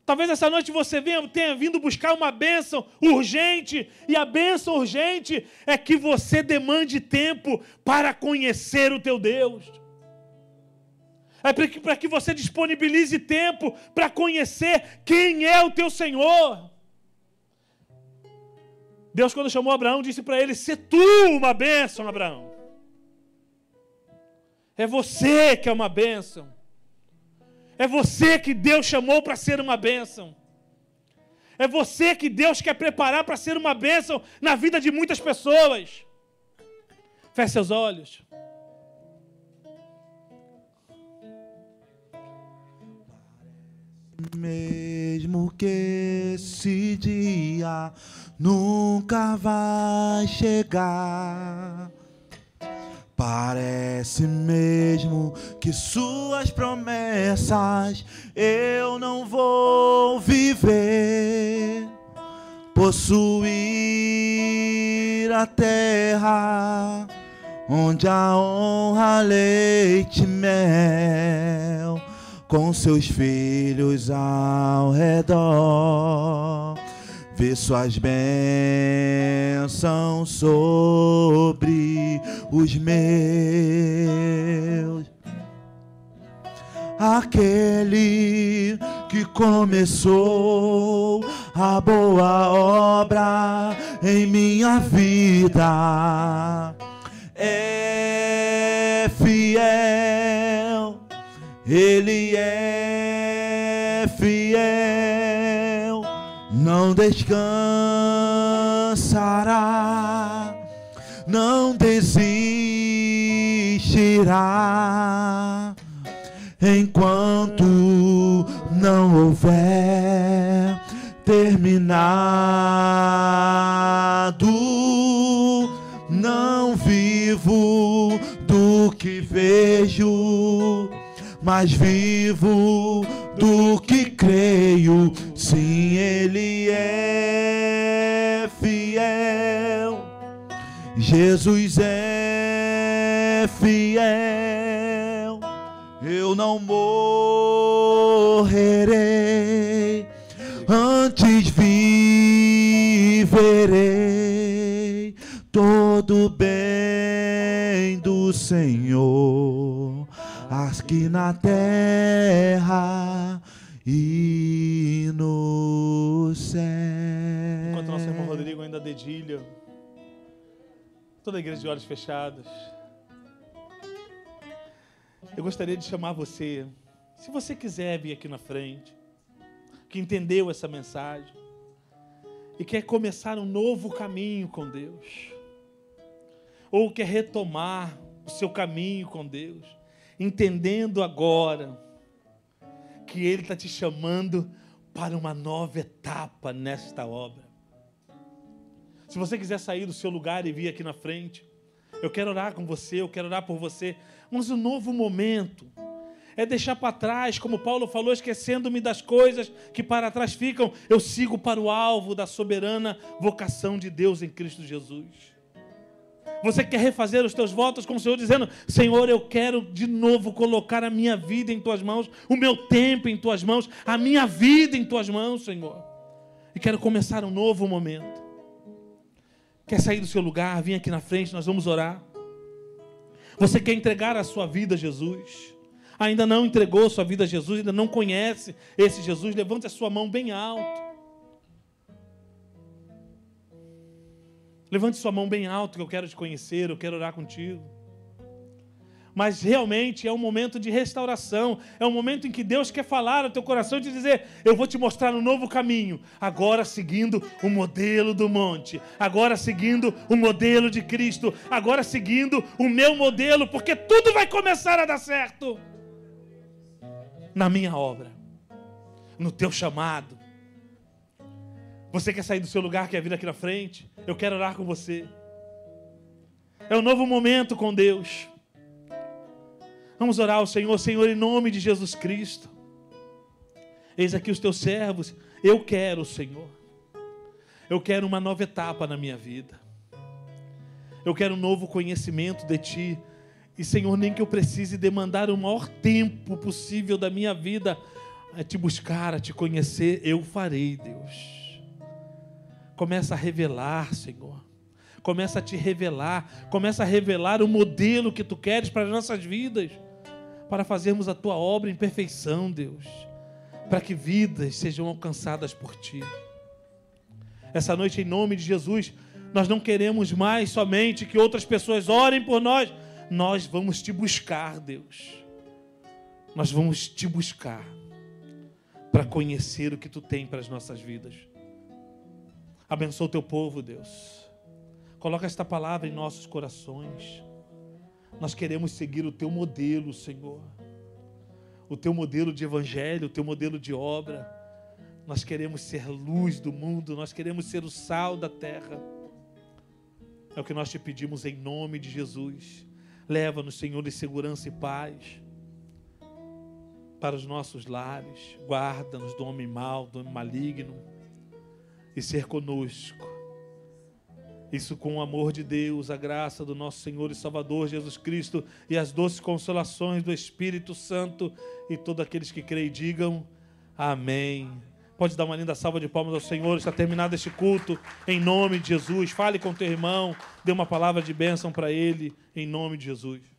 Talvez essa noite você venha, tenha vindo buscar uma bênção urgente, e a bênção urgente é que você demande tempo para conhecer o teu Deus. É para que você disponibilize tempo para conhecer quem é o teu Senhor. Deus, quando chamou Abraão, disse para ele: Se tu uma bênção, Abraão. É você que é uma bênção. É você que Deus chamou para ser uma bênção. É você que Deus quer preparar para ser uma bênção na vida de muitas pessoas. Feche seus olhos. Mesmo que esse dia nunca vai chegar. Parece mesmo que suas promessas eu não vou viver. Possuir a terra onde a honra, leite e mel com seus filhos ao redor. Vê suas bênçãos sobre os meus. Aquele que começou a boa obra em minha vida é fiel ele é fiel, não descansará, não desistirá, enquanto não houver terminado. Não vivo do que vejo mais vivo do que creio. Sim, Ele é fiel. Jesus é fiel. Eu não morrerei, antes viverei todo bem do Senhor aqui na terra e no céu. Enquanto nosso irmão Rodrigo ainda dedilha, toda a igreja de olhos fechados, eu gostaria de chamar você, se você quiser vir aqui na frente, que entendeu essa mensagem e quer começar um novo caminho com Deus, ou quer retomar o seu caminho com Deus, entendendo agora que Ele está te chamando para uma nova etapa nesta obra. Se você quiser sair do seu lugar e vir aqui na frente, eu quero orar com você, eu quero orar por você. Mas um novo momento é deixar para trás, como Paulo falou, esquecendo-me das coisas que para trás ficam, eu sigo para o alvo da soberana vocação de Deus em Cristo Jesus. Você quer refazer os teus votos com o Senhor, dizendo: Senhor, eu quero de novo colocar a minha vida em tuas mãos, o meu tempo em tuas mãos, a minha vida em tuas mãos, Senhor. E quero começar um novo momento. Quer sair do seu lugar? Vem aqui na frente, nós vamos orar. Você quer entregar a sua vida a Jesus? Ainda não entregou a sua vida a Jesus, ainda não conhece esse Jesus? Levante a sua mão bem alto. Levante sua mão bem alto que eu quero te conhecer, eu quero orar contigo. Mas realmente é um momento de restauração, é um momento em que Deus quer falar ao teu coração e te dizer: Eu vou te mostrar um novo caminho, agora seguindo o modelo do monte, agora seguindo o modelo de Cristo, agora seguindo o meu modelo, porque tudo vai começar a dar certo na minha obra, no teu chamado. Você quer sair do seu lugar, quer vir aqui na frente? Eu quero orar com você. É um novo momento com Deus. Vamos orar ao Senhor, Senhor, em nome de Jesus Cristo. Eis aqui os teus servos. Eu quero, Senhor. Eu quero uma nova etapa na minha vida. Eu quero um novo conhecimento de Ti. E, Senhor, nem que eu precise demandar o maior tempo possível da minha vida a te buscar, a te conhecer, eu farei, Deus. Começa a revelar, Senhor. Começa a te revelar. Começa a revelar o modelo que tu queres para as nossas vidas. Para fazermos a tua obra em perfeição, Deus. Para que vidas sejam alcançadas por ti. Essa noite, em nome de Jesus, nós não queremos mais somente que outras pessoas orem por nós. Nós vamos te buscar, Deus. Nós vamos te buscar para conhecer o que tu tem para as nossas vidas. Abençoa o teu povo, Deus. Coloca esta palavra em nossos corações. Nós queremos seguir o teu modelo, Senhor. O teu modelo de evangelho, o teu modelo de obra. Nós queremos ser luz do mundo, nós queremos ser o sal da terra. É o que nós te pedimos em nome de Jesus. Leva-nos, Senhor, em segurança e paz para os nossos lares. Guarda-nos do homem mau, do homem maligno. E ser conosco. Isso com o amor de Deus, a graça do nosso Senhor e Salvador Jesus Cristo e as doces consolações do Espírito Santo e todos aqueles que creem digam amém. Pode dar uma linda salva de palmas ao Senhor. Está terminado este culto em nome de Jesus. Fale com teu irmão, dê uma palavra de bênção para ele em nome de Jesus.